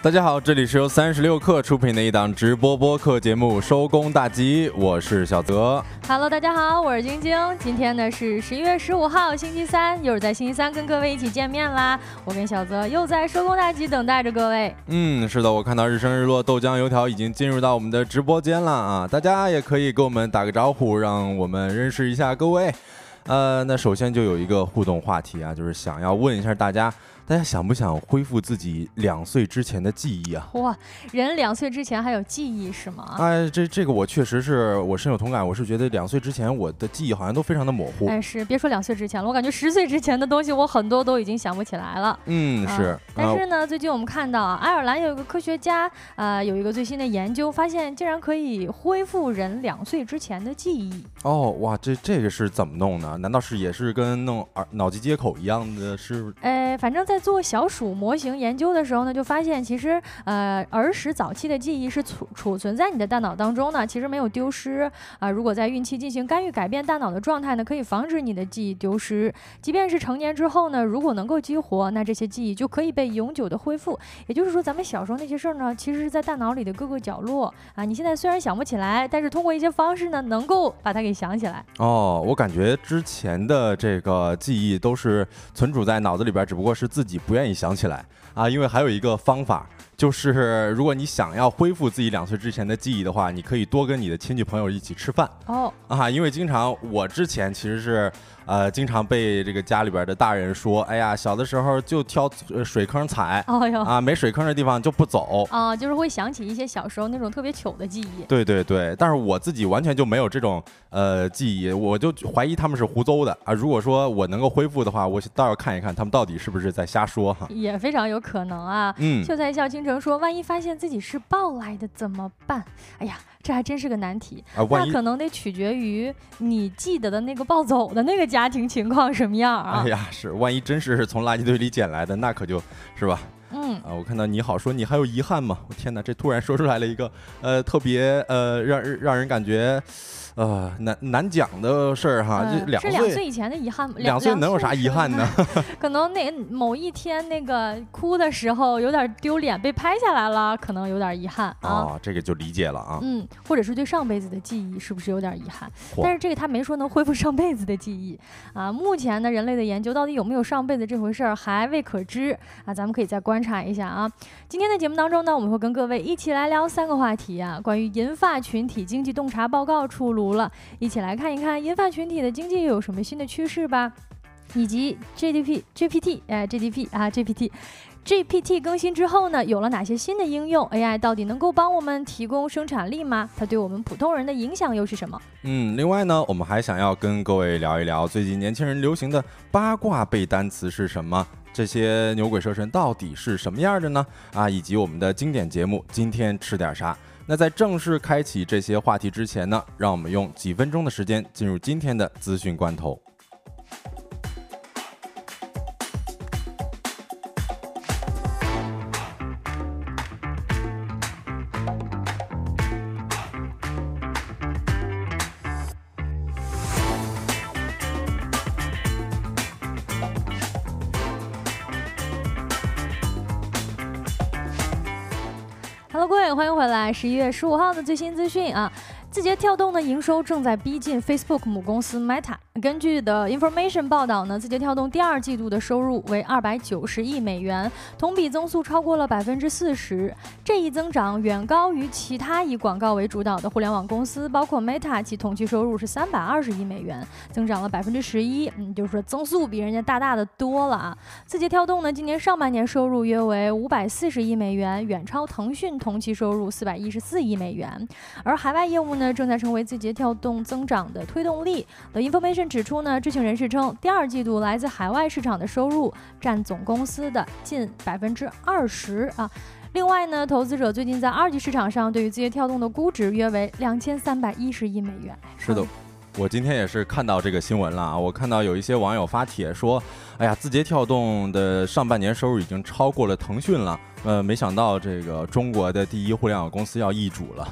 大家好，这里是由三十六克出品的一档直播播客节目《收工大吉》，我是小泽。Hello，大家好，我是晶晶。今天呢是十一月十五号，星期三，又是在星期三跟各位一起见面啦。我跟小泽又在收工大吉等待着各位。嗯，是的，我看到日升日落豆浆油条已经进入到我们的直播间了啊，大家也可以给我们打个招呼，让我们认识一下各位。呃，那首先就有一个互动话题啊，就是想要问一下大家。大家想不想恢复自己两岁之前的记忆啊？哇，人两岁之前还有记忆是吗？哎，这这个我确实是我深有同感。我是觉得两岁之前我的记忆好像都非常的模糊。哎，是别说两岁之前了，我感觉十岁之前的东西我很多都已经想不起来了。嗯，是。但是呢，最近我们看到爱尔兰有一个科学家啊，有一个最新的研究，发现竟然可以恢复人两岁之前的记忆。哦，哇，这这个是怎么弄呢？难道是也是跟弄耳脑机接口一样的？是？哎，反正在。做小鼠模型研究的时候呢，就发现其实呃儿时早期的记忆是储储存在你的大脑当中呢，其实没有丢失啊。如果在孕期进行干预改变大脑的状态呢，可以防止你的记忆丢失。即便是成年之后呢，如果能够激活，那这些记忆就可以被永久的恢复。也就是说，咱们小时候那些事儿呢，其实是在大脑里的各个角落啊。你现在虽然想不起来，但是通过一些方式呢，能够把它给想起来。哦，我感觉之前的这个记忆都是存储在脑子里边，只不过是自己。不愿意想起来。啊，因为还有一个方法，就是如果你想要恢复自己两岁之前的记忆的话，你可以多跟你的亲戚朋友一起吃饭哦啊，因为经常我之前其实是。呃，经常被这个家里边的大人说，哎呀，小的时候就挑水坑踩，啊，没水坑的地方就不走，啊，就是会想起一些小时候那种特别糗的记忆。对对对，但是我自己完全就没有这种呃记忆，我就怀疑他们是胡诌的啊。如果说我能够恢复的话，我倒要看一看他们到底是不是在瞎说哈。也非常有可能啊。嗯。秀才笑倾城说，万一发现自己是抱来的怎么办？哎呀。这还真是个难题，那可能得取决于你记得的那个抱走的那个家庭情况什么样啊？哎呀，是，万一真是从垃圾堆里捡来的，那可就是吧？嗯啊，我看到你好说，你还有遗憾吗？我天哪，这突然说出来了一个呃特别呃让让人感觉。呃，难难讲的事儿哈，这两是两岁以前的遗憾，两岁能有啥遗憾呢？可能那某一天那个哭的时候有点丢脸，被拍下来了，可能有点遗憾啊。这个就理解了啊。嗯，或者是对上辈子的记忆是不是有点遗憾？但是这个他没说能恢复上辈子的记忆啊。目前呢，人类的研究到底有没有上辈子这回事儿还未可知啊。咱们可以再观察一下啊。今天的节目当中呢，我们会跟各位一起来聊三个话题啊，关于银发群体经济洞察报告出炉。了，一起来看一看银发群体的经济又有什么新的趋势吧，以及 GDP、GPT，哎，GDP 啊，GPT，GPT 更新之后呢，有了哪些新的应用？AI 到底能够帮我们提供生产力吗？它对我们普通人的影响又是什么？嗯，另外呢，我们还想要跟各位聊一聊最近年轻人流行的八卦背单词是什么？这些牛鬼蛇神到底是什么样的呢？啊，以及我们的经典节目今天吃点啥？那在正式开启这些话题之前呢，让我们用几分钟的时间进入今天的资讯关头。十一月十五号的最新资讯啊。字节跳动的营收正在逼近 Facebook 母公司 Meta。根据的 Information 报道呢，字节跳动第二季度的收入为二百九十亿美元，同比增速超过了百分之四十。这一增长远高于其他以广告为主导的互联网公司，包括 Meta，其同期收入是三百二十亿美元，增长了百分之十一。嗯，就是说增速比人家大大的多了啊。字节跳动呢，今年上半年收入约为五百四十亿美元，远超腾讯同期收入四百一十四亿美元。而海外业务呢，正在成为字节跳动增长的推动力。The Information 指出呢，知情人士称，第二季度来自海外市场的收入占总公司的近百分之二十啊。另外呢，投资者最近在二级市场上对于字节跳动的估值约为两千三百一十亿美元。是的，我今天也是看到这个新闻了啊。我看到有一些网友发帖说，哎呀，字节跳动的上半年收入已经超过了腾讯了。呃，没想到这个中国的第一互联网公司要易主了。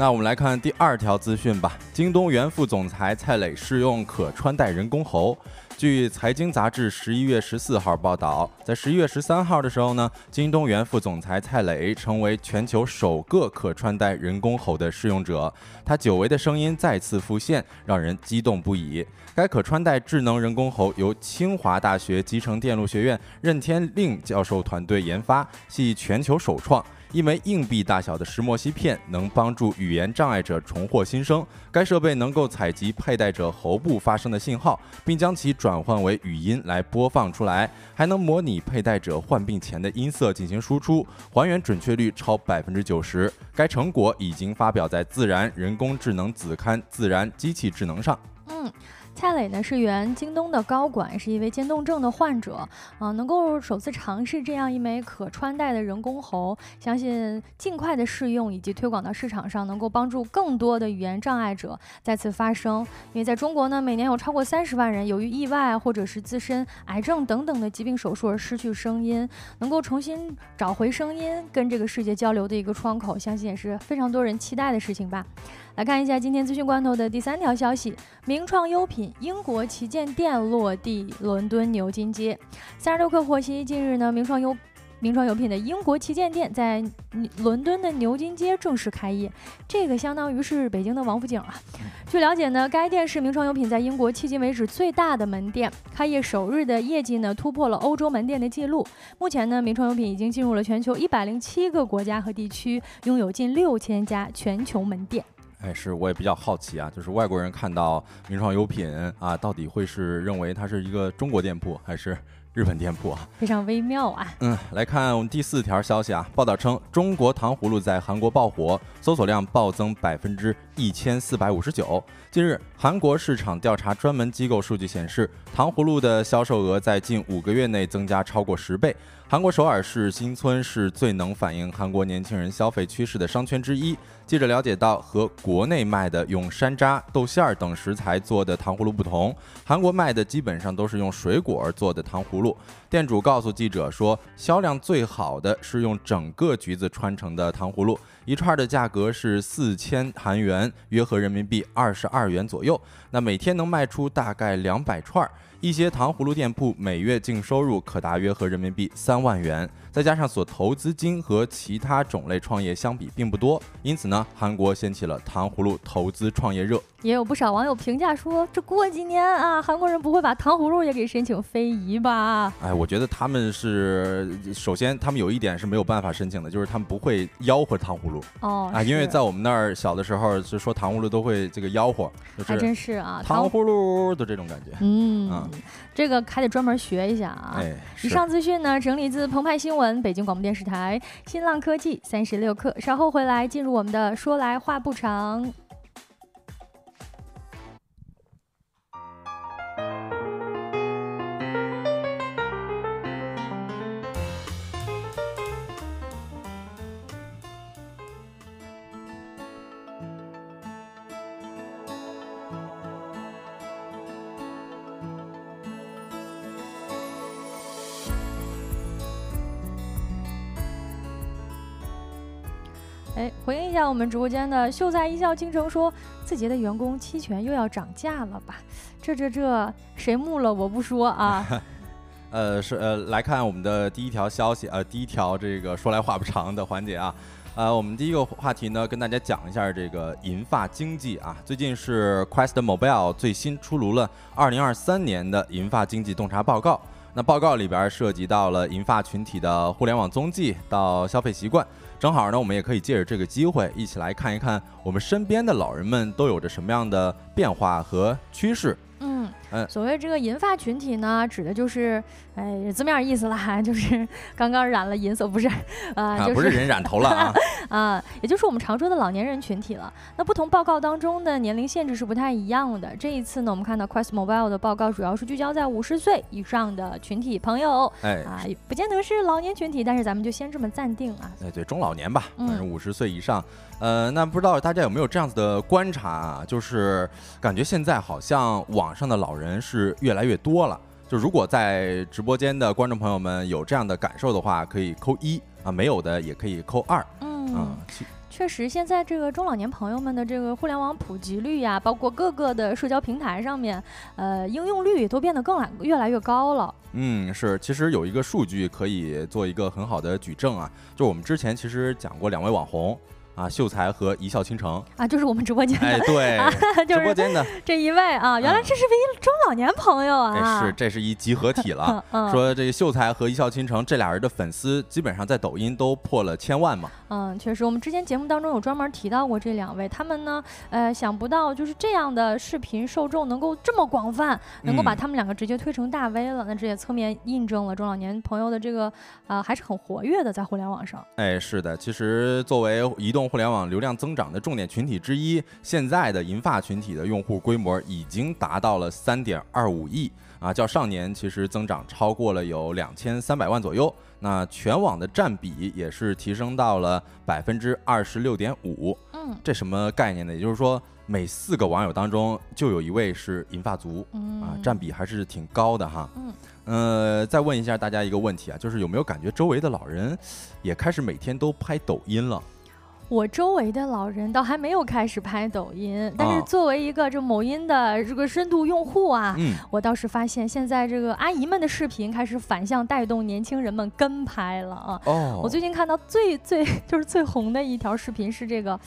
那我们来看第二条资讯吧。京东原副总裁蔡磊试用可穿戴人工喉。据财经杂志十一月十四号报道，在十一月十三号的时候呢，京东原副总裁蔡磊成为全球首个可穿戴人工喉的试用者，他久违的声音再次浮现，让人激动不已。该可穿戴智能人工喉由清华大学集成电路学院任天令教授团队研发，系全球首创。一枚硬币大小的石墨烯片能帮助语言障碍者重获新生。该设备能够采集佩戴者喉部发生的信号，并将其转换为语音来播放出来，还能模拟佩戴者患病前的音色进行输出，还原准确率超百分之九十。该成果已经发表在《自然人工智能》子刊《自然机器智能》上。嗯。蔡磊呢是原京东的高管，是一位渐冻症的患者啊，能够首次尝试这样一枚可穿戴的人工喉，相信尽快的试用以及推广到市场上，能够帮助更多的语言障碍者再次发声。因为在中国呢，每年有超过三十万人由于意外或者是自身癌症等等的疾病手术而失去声音，能够重新找回声音，跟这个世界交流的一个窗口，相信也是非常多人期待的事情吧。来看一下今天资讯关头的第三条消息：名创优品英国旗舰店落地伦敦牛津街。三十六氪获悉，近日呢，名创优名创优品的英国旗舰店在伦敦的牛津街正式开业，这个相当于是北京的王府井啊。据了解呢，该店是名创优品在英国迄今为止最大的门店，开业首日的业绩呢突破了欧洲门店的记录。目前呢，名创优品已经进入了全球一百零七个国家和地区，拥有近六千家全球门店。哎，是我也比较好奇啊，就是外国人看到名创优品啊，到底会是认为它是一个中国店铺还是？日本店铺啊，非常微妙啊。嗯，来看我们第四条消息啊，报道称中国糖葫芦在韩国爆火，搜索量暴增百分之一千四百五十九。近日，韩国市场调查专门机构数据显示，糖葫芦的销售额在近五个月内增加超过十倍。韩国首尔市新村是最能反映韩国年轻人消费趋势的商圈之一。记者了解到，和国内卖的用山楂、豆馅儿等食材做的糖葫芦不同，韩国卖的基本上都是用水果做的糖葫芦。店主告诉记者说，销量最好的是用整个橘子穿成的糖葫芦，一串的价格是四千韩元，约合人民币二十二元左右。那每天能卖出大概两百串。一些糖葫芦店铺每月净收入可达约合人民币三万元，再加上所投资金和其他种类创业相比并不多，因此呢，韩国掀起了糖葫芦投资创业热。也有不少网友评价说，这过几年啊，韩国人不会把糖葫芦也给申请非遗吧？哎，我觉得他们是首先，他们有一点是没有办法申请的，就是他们不会吆喝糖葫芦哦啊，因为在我们那儿小的时候就说糖葫芦都会这个吆喝，还真是啊，糖葫芦的这种感觉，嗯，这个还得专门学一下啊。哎，以上资讯呢，整理自澎湃新闻、北京广播电视台、新浪科技三十六氪。稍后回来进入我们的说来话不长。下我们直播间的秀才一笑倾城，说字节的员工期权又要涨价了吧？这这这，谁木了我不说啊。呃，是呃，来看我们的第一条消息，呃，第一条这个说来话不长的环节啊。呃，我们第一个话题呢，跟大家讲一下这个银发经济啊。最近是 Quest Mobile 最新出炉了二零二三年的银发经济洞察报告。那报告里边涉及到了银发群体的互联网踪迹到消费习惯，正好呢，我们也可以借着这个机会一起来看一看我们身边的老人们都有着什么样的变化和趋势。所谓这个银发群体呢，指的就是，哎，字面意思啦，就是刚刚染了银色，不是，啊，不是人染头了啊，啊，也就是我们常说的老年人群体了。那不同报告当中的年龄限制是不太一样的。这一次呢，我们看到 Quest Mobile 的报告主要是聚焦在五十岁以上的群体朋友，哎，啊，不见得是老年群体，但是咱们就先这么暂定啊。哎，对，中老年吧，反正五十岁以上。呃，那不知道大家有没有这样子的观察啊？就是感觉现在好像网上的老人是越来越多了。就如果在直播间的观众朋友们有这样的感受的话，可以扣一啊；没有的也可以扣二。嗯，嗯，确实，现在这个中老年朋友们的这个互联网普及率呀，包括各个的社交平台上面，呃，应用率都变得更来越来越高了。嗯，是，其实有一个数据可以做一个很好的举证啊，就我们之前其实讲过两位网红。啊，秀才和一笑倾城啊，就是我们直播间哎，对，直播间的 这一位啊，原来这是一中老年朋友啊，是，这是一集合体了。说这个秀才和一笑倾城这俩人的粉丝，基本上在抖音都破了千万嘛。嗯，确实，我们之前节目当中有专门提到过这两位，他们呢，呃，想不到就是这样的视频受众能够这么广泛，能够把他们两个直接推成大 V 了。那这也侧面印证了中老年朋友的这个啊，还是很活跃的在互联网上。哎，是的，其实作为移动互联网流量增长的重点群体之一，现在的银发群体的用户规模已经达到了三点二五亿啊，较上年其实增长超过了有两千三百万左右。那全网的占比也是提升到了百分之二十六点五，嗯，这什么概念呢？也就是说，每四个网友当中就有一位是银发族，啊，占比还是挺高的哈。嗯，呃，再问一下大家一个问题啊，就是有没有感觉周围的老人也开始每天都拍抖音了？我周围的老人倒还没有开始拍抖音，但是作为一个这某音的这个深度用户啊，我倒是发现现在这个阿姨们的视频开始反向带动年轻人们跟拍了啊。哦，我最近看到最最 就是最红的一条视频是这个。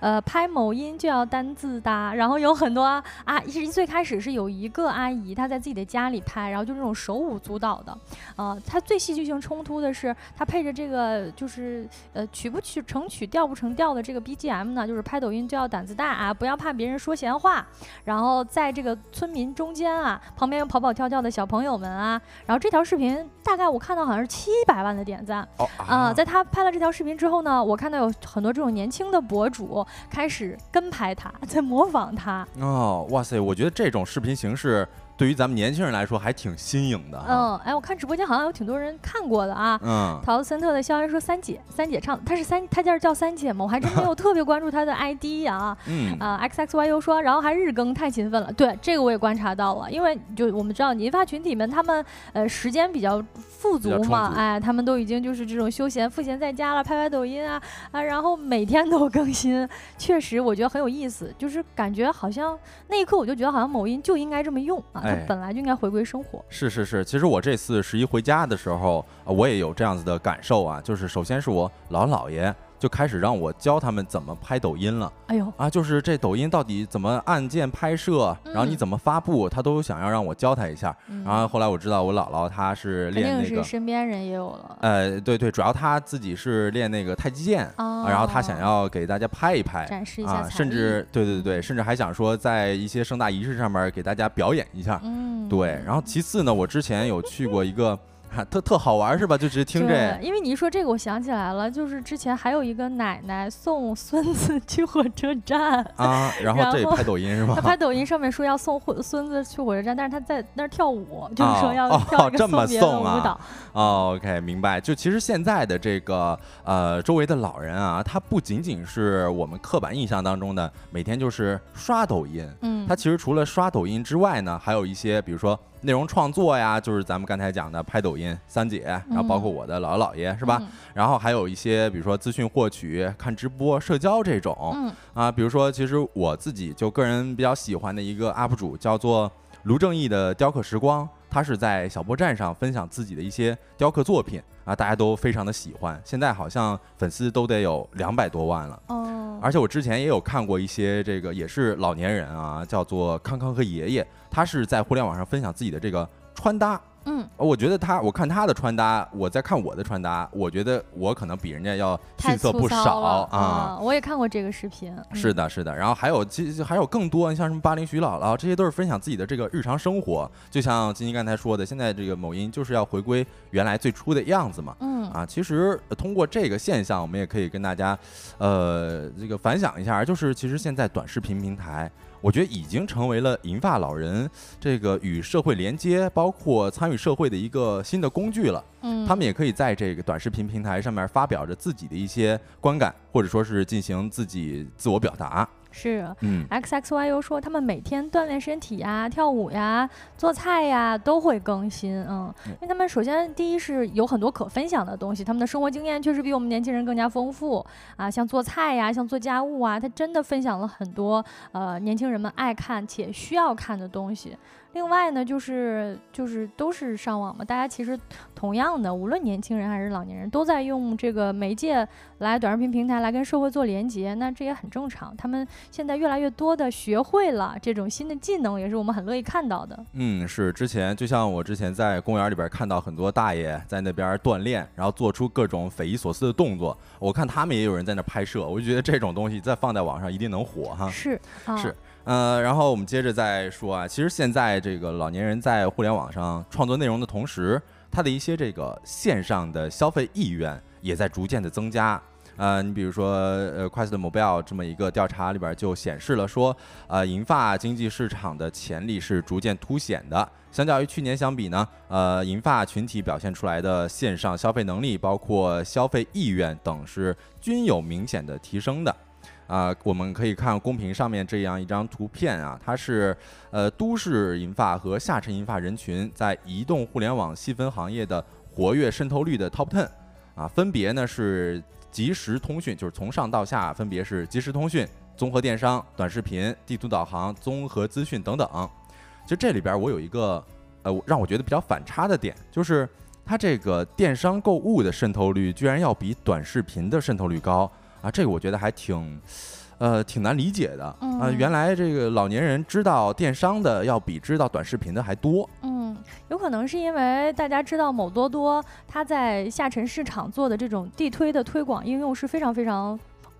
呃，拍某音就要单字搭，然后有很多啊，其实最开始是有一个阿姨，她在自己的家里拍，然后就那种手舞足蹈的，呃，她最戏剧性冲突的是，她配着这个就是呃曲不曲成曲调不成调的这个 BGM 呢，就是拍抖音就要胆子大啊，不要怕别人说闲话，然后在这个村民中间啊，旁边有跑跑跳跳的小朋友们啊，然后这条视频大概我看到好像是七百万的点赞，哦啊，在他拍了这条视频之后呢，我看到有很多这种年轻的博主。开始跟拍他，在模仿他。哦，哇塞！我觉得这种视频形式。对于咱们年轻人来说还挺新颖的。嗯，哎，我看直播间好像有挺多人看过的啊。嗯。陶森特的肖恩说三姐，三姐唱，她是三，她叫叫三姐吗？我还真没有 特别关注她的 ID 啊。嗯。啊，X X Y U 说，然后还日更，太勤奋了。对，这个我也观察到了，因为就我们知道银发群体们，他们呃时间比较富足嘛，哎，他们都已经就是这种休闲赋闲在家了，拍拍抖音啊啊，然后每天都更新，确实我觉得很有意思，就是感觉好像那一刻我就觉得好像某音就应该这么用啊。它本来就应该回归生活。是是是，其实我这次十一回家的时候，我也有这样子的感受啊，就是首先是我姥姥爷。就开始让我教他们怎么拍抖音了。哎呦啊，就是这抖音到底怎么按键拍摄，然后你怎么发布，他都想要让我教他一下。然后后来我知道我姥姥她是练那个，身边人也有了。呃，对对，主要他自己是练那个太极剑，然后他想要给大家拍一拍，展示一下甚至对对对，甚至还想说在一些盛大仪式上面给大家表演一下。嗯，对。然后其次呢，我之前有去过一个。特特好玩是吧？就直接听这。因为你一说这个，我想起来了，就是之前还有一个奶奶送孙子去火车站啊，然后这拍抖音是吧？他拍抖音上面说要送孙子去火车站，但是他在那儿跳舞，就是说要跳一个送别的舞蹈。哦，OK，明白。就其实现在的这个呃，周围的老人啊，他不仅仅是我们刻板印象当中的每天就是刷抖音，嗯，他其实除了刷抖音之外呢，还有一些比如说。内容创作呀，就是咱们刚才讲的拍抖音三姐，然后包括我的姥姥姥爷是吧？然后还有一些，比如说资讯获取、看直播、社交这种，嗯啊，比如说其实我自己就个人比较喜欢的一个 UP 主叫做卢正义的雕刻时光，他是在小波站上分享自己的一些雕刻作品啊，大家都非常的喜欢，现在好像粉丝都得有两百多万了。哦，而且我之前也有看过一些这个也是老年人啊，叫做康康和爷爷。他是在互联网上分享自己的这个穿搭。嗯，我觉得他，我看他的穿搭，我在看我的穿搭，我觉得我可能比人家要逊色不少啊。我也看过这个视频。是的，是的。然后还有，其实还有更多，像什么八零徐姥姥，这些都是分享自己的这个日常生活。就像金金刚才说的，现在这个某音就是要回归原来最初的样子嘛。嗯。啊，其实通过这个现象，我们也可以跟大家，呃，这个反响一下，就是其实现在短视频平台。我觉得已经成为了银发老人这个与社会连接，包括参与社会的一个新的工具了。嗯，他们也可以在这个短视频平台上面发表着自己的一些观感，或者说是进行自己自我表达。是，嗯，X X Y U 说他们每天锻炼身体呀、跳舞呀、做菜呀都会更新，嗯，嗯。因为他们首先第一是有很多可分享的东西，他们的生活经验确实比我们年轻人更加丰富啊，像做菜呀、像做家务啊，他真的分享了很多呃年轻人们爱看且需要看的东西。另外呢，就是就是都是上网嘛，大家其实同样的，无论年轻人还是老年人，都在用这个媒介来短视频平台来跟社会做连接，那这也很正常。他们现在越来越多的学会了这种新的技能，也是我们很乐意看到的。嗯，是之前就像我之前在公园里边看到很多大爷在那边锻炼，然后做出各种匪夷所思的动作，我看他们也有人在那拍摄，我就觉得这种东西再放在网上一定能火哈。是啊，是呃，然后我们接着再说啊，其实现在这个老年人在互联网上创作内容的同时，他的一些这个线上的消费意愿也在逐渐的增加。呃，你比如说，呃，快速的 Mobile 这么一个调查里边就显示了说，呃，银发经济市场的潜力是逐渐凸显的。相较于去年相比呢，呃，银发群体表现出来的线上消费能力，包括消费意愿等，是均有明显的提升的。啊、我们可以看公屏上面这样一张图片啊，它是呃都市银发和下沉银发人群在移动互联网细分行业的活跃渗透率的 Top Ten 啊，分别呢是即时通讯，就是从上到下分别是即时通讯、综合电商、短视频、地图导航、综合资讯等等。其实这里边我有一个呃让我觉得比较反差的点，就是它这个电商购物的渗透率居然要比短视频的渗透率高啊，这个我觉得还挺。呃，挺难理解的啊、嗯原来这个老年人知道电商的要比知道短视频的还多。嗯，有可能是因为大家知道某多多它在下沉市场做的这种地推的推广应用是非常非常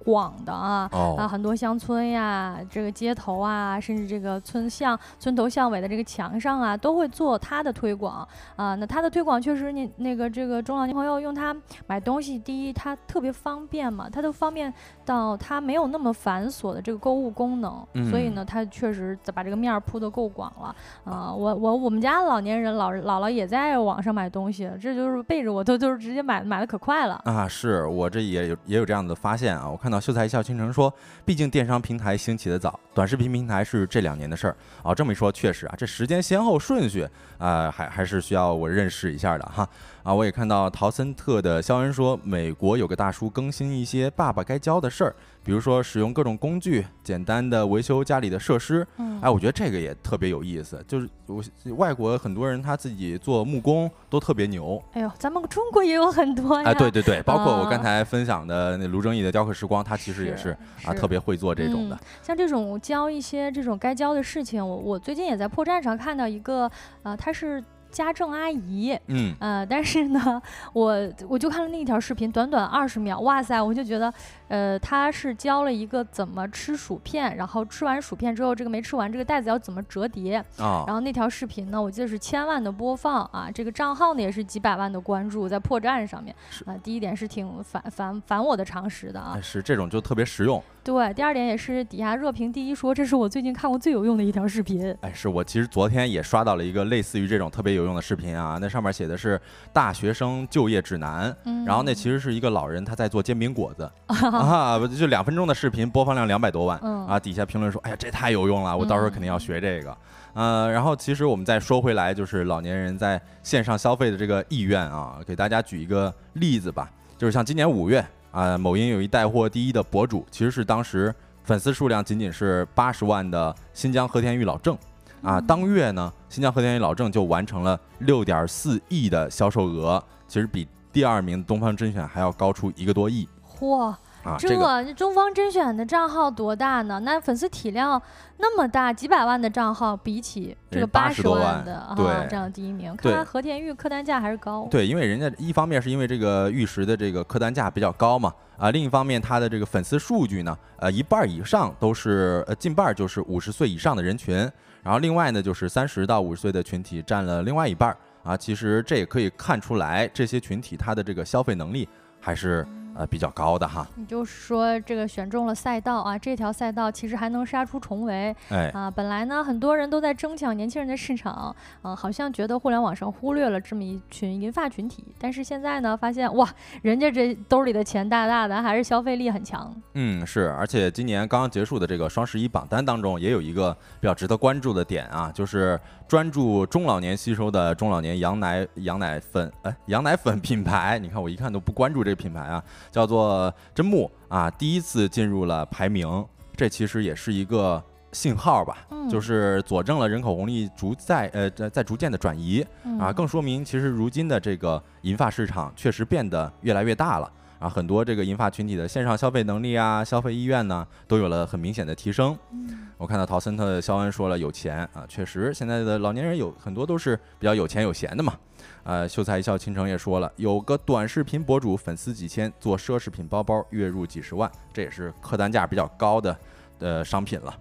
广的啊。哦啊，很多乡村呀，这个街头啊，甚至这个村巷、村头巷尾的这个墙上啊，都会做它的推广啊。那它的推广确实，你那个这个中老年朋友用它买东西，第一它特别方便嘛，它都方便到它没有那么繁琐的这个购物功能，所以嗯呢，它确实把这个面儿铺得够广了啊。我我我们家老年人老姥姥也在网上买东西，这就是背着我都就是直接买买的可快了。啊，是我这也有也有这样的发现啊。我看到秀才一笑倾城说，毕竟电商平台兴起的早，短视频平台是这两年的事儿啊。这么一说，确实啊，这时间先后顺序啊，还还是需要我认识一下的哈。啊，我也看到陶森特的肖恩说，美国有个大叔更新一些爸爸该教的事儿，比如说使用各种工具，简单的维修家里的设施。嗯，哎，我觉得这个也特别有意思，就是我外国很多人他自己做木工都特别牛。哎呦，咱们中国也有很多呀。哎，对对对，包括我啊刚才分享的那卢正义的雕刻时光，他其实也是啊特别会做这种的嗯。像这种教一些这种该教的事情，我我最近也在破站上看到一个，呃，他是家政阿姨。嗯，呃，但是呢，我我就看了那一条视频，短短二十秒，哇塞，我就觉得，呃，他是教了一个怎么吃薯片，然后吃完薯片之后，这个没吃完，这个袋子要怎么折叠，啊然后那条视频呢，我记得是千万的播放啊，这个账号呢也是几百万的关注，在破站上面是啊、第一点是挺反反反我的常识的啊哎，是这种就特别实用。对，第二点也是底下热评第一说，这是我最近看过最有用的一条视频。哎，是我其实昨天也刷到了一个类似于这种特别有用的视频啊，那上面写的是大学生就业指南，嗯，然后那其实是一个老人他在做煎饼果子 啊，不就两分钟的视频，播放量两百多万嗯。啊，底下评论说，哎呀，这太有用了，我到时候肯定要学这个。呃，然后其实我们再说回来，就是老年人在线上消费的这个意愿啊，给大家举一个例子吧，就是像今年五月啊、某音有一带货第一的博主，其实是当时粉丝数量仅仅是八十万的新疆和田玉老郑。啊，嗯。当月呢，新疆和田玉老郑就完成了六点四亿的销售额，其实比第二名东方甄选还要高出一个多亿。嚯，啊，这这个中方甄选的账号多大呢？那粉丝体量那么大，几百万的账号，比起这个八十多万的啊，对这样第一名，看来和田玉客单价还是高。对，因为人家一方面是因为这个玉石的这个客单价比较高嘛，啊，另一方面它的这个粉丝数据呢，呃，一半儿以上都是呃近半儿就是五十岁以上的人群，然后另外呢就是三十到五十岁的群体占了另外一半儿啊，其实这也可以看出来这些群体他的这个消费能力还是呃比较高的哈。你就说这个选中了赛道啊，这条赛道其实还能杀出重围。哎，啊，本来呢很多人都在争抢年轻人的市场，啊，好像觉得互联网上忽略了这么一群银发群体，但是现在呢发现哇，人家这兜里的钱大大的，还是消费力很强。嗯，是，而且今年刚刚结束的这个双十一榜单当中，也有一个比较值得关注的点啊，就是专注中老年吸收的中老年羊奶羊奶粉，哎，羊奶粉品牌，你看我一看都不关注这个品牌啊，叫做真木啊，第一次进入了排名，这其实也是一个信号吧，嗯就是佐证了人口红利逐在呃在在逐渐的转移啊，嗯更说明其实如今的这个银发市场确实变得越来越大了。啊，很多这个银发群体的线上消费能力啊、消费意愿呢，都有了很明显的提升。嗯我看到陶森特的肖恩说了，有钱啊，确实现在的老年人有很多都是比较有钱有闲的嘛。呃，秀才一笑倾城也说了，有个短视频博主粉丝几千，做奢侈品包包月入几十万，这也是客单价比较高的呃商品了。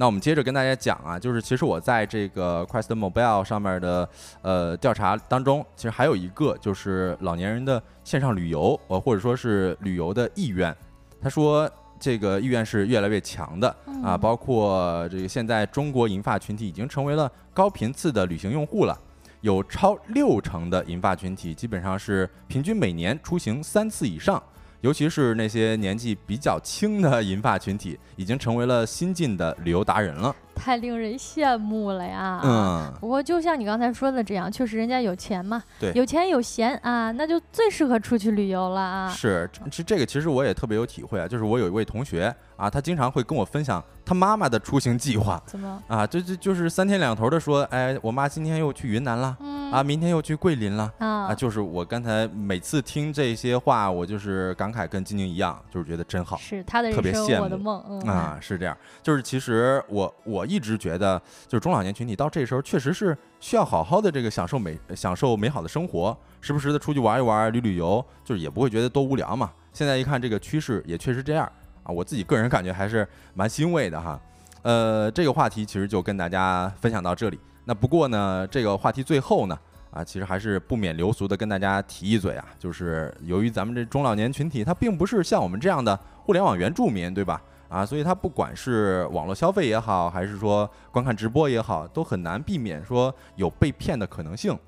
那我们接着跟大家讲啊，就是其实我在这个 Quest Mobile 上面的呃调查当中，其实还有一个就是老年人的线上旅游，呃或者说是旅游的意愿。他说这个意愿是越来越强的啊，嗯包括这个现在中国银发群体已经成为了高频次的旅行用户了。有超六成的银发群体基本上是平均每年出行三次以上，尤其是那些年纪比较轻的银发群体，已经成为了新晋的旅游达人了。太令人羡慕了呀。嗯，不过就像你刚才说的这样，确实人家有钱嘛，对有钱有闲啊，那就最适合出去旅游了啊。是，其实这个其实我也特别有体会啊，就是我有一位同学啊，他经常会跟我分享他妈妈的出行计划怎么？啊，这这就是三天两头的说，哎，我妈今天又去云南了嗯啊，明天又去桂林了。啊啊，就是我刚才每次听这些话，我就是感慨跟晶晶一样，就是觉得真好是他的特别羡慕我的梦。嗯啊，是这样。就是其实我我一直觉得，就是中老年群体到这时候确实是需要好好的这个享受美享受美好的生活，时不时的出去玩一玩、旅旅游，就是也不会觉得多无聊嘛。现在一看这个趋势也确实这样啊，我自己个人感觉还是蛮欣慰的哈。呃，这个话题其实就跟大家分享到这里。那不过呢，这个话题最后呢，啊，其实还是不免流俗的跟大家提一嘴啊，就是由于咱们这中老年群体，它并不是像我们这样的互联网原住民，对吧？啊，所以它不管是网络消费也好，还是说观看直播也好，都很难避免说有被骗的可能性。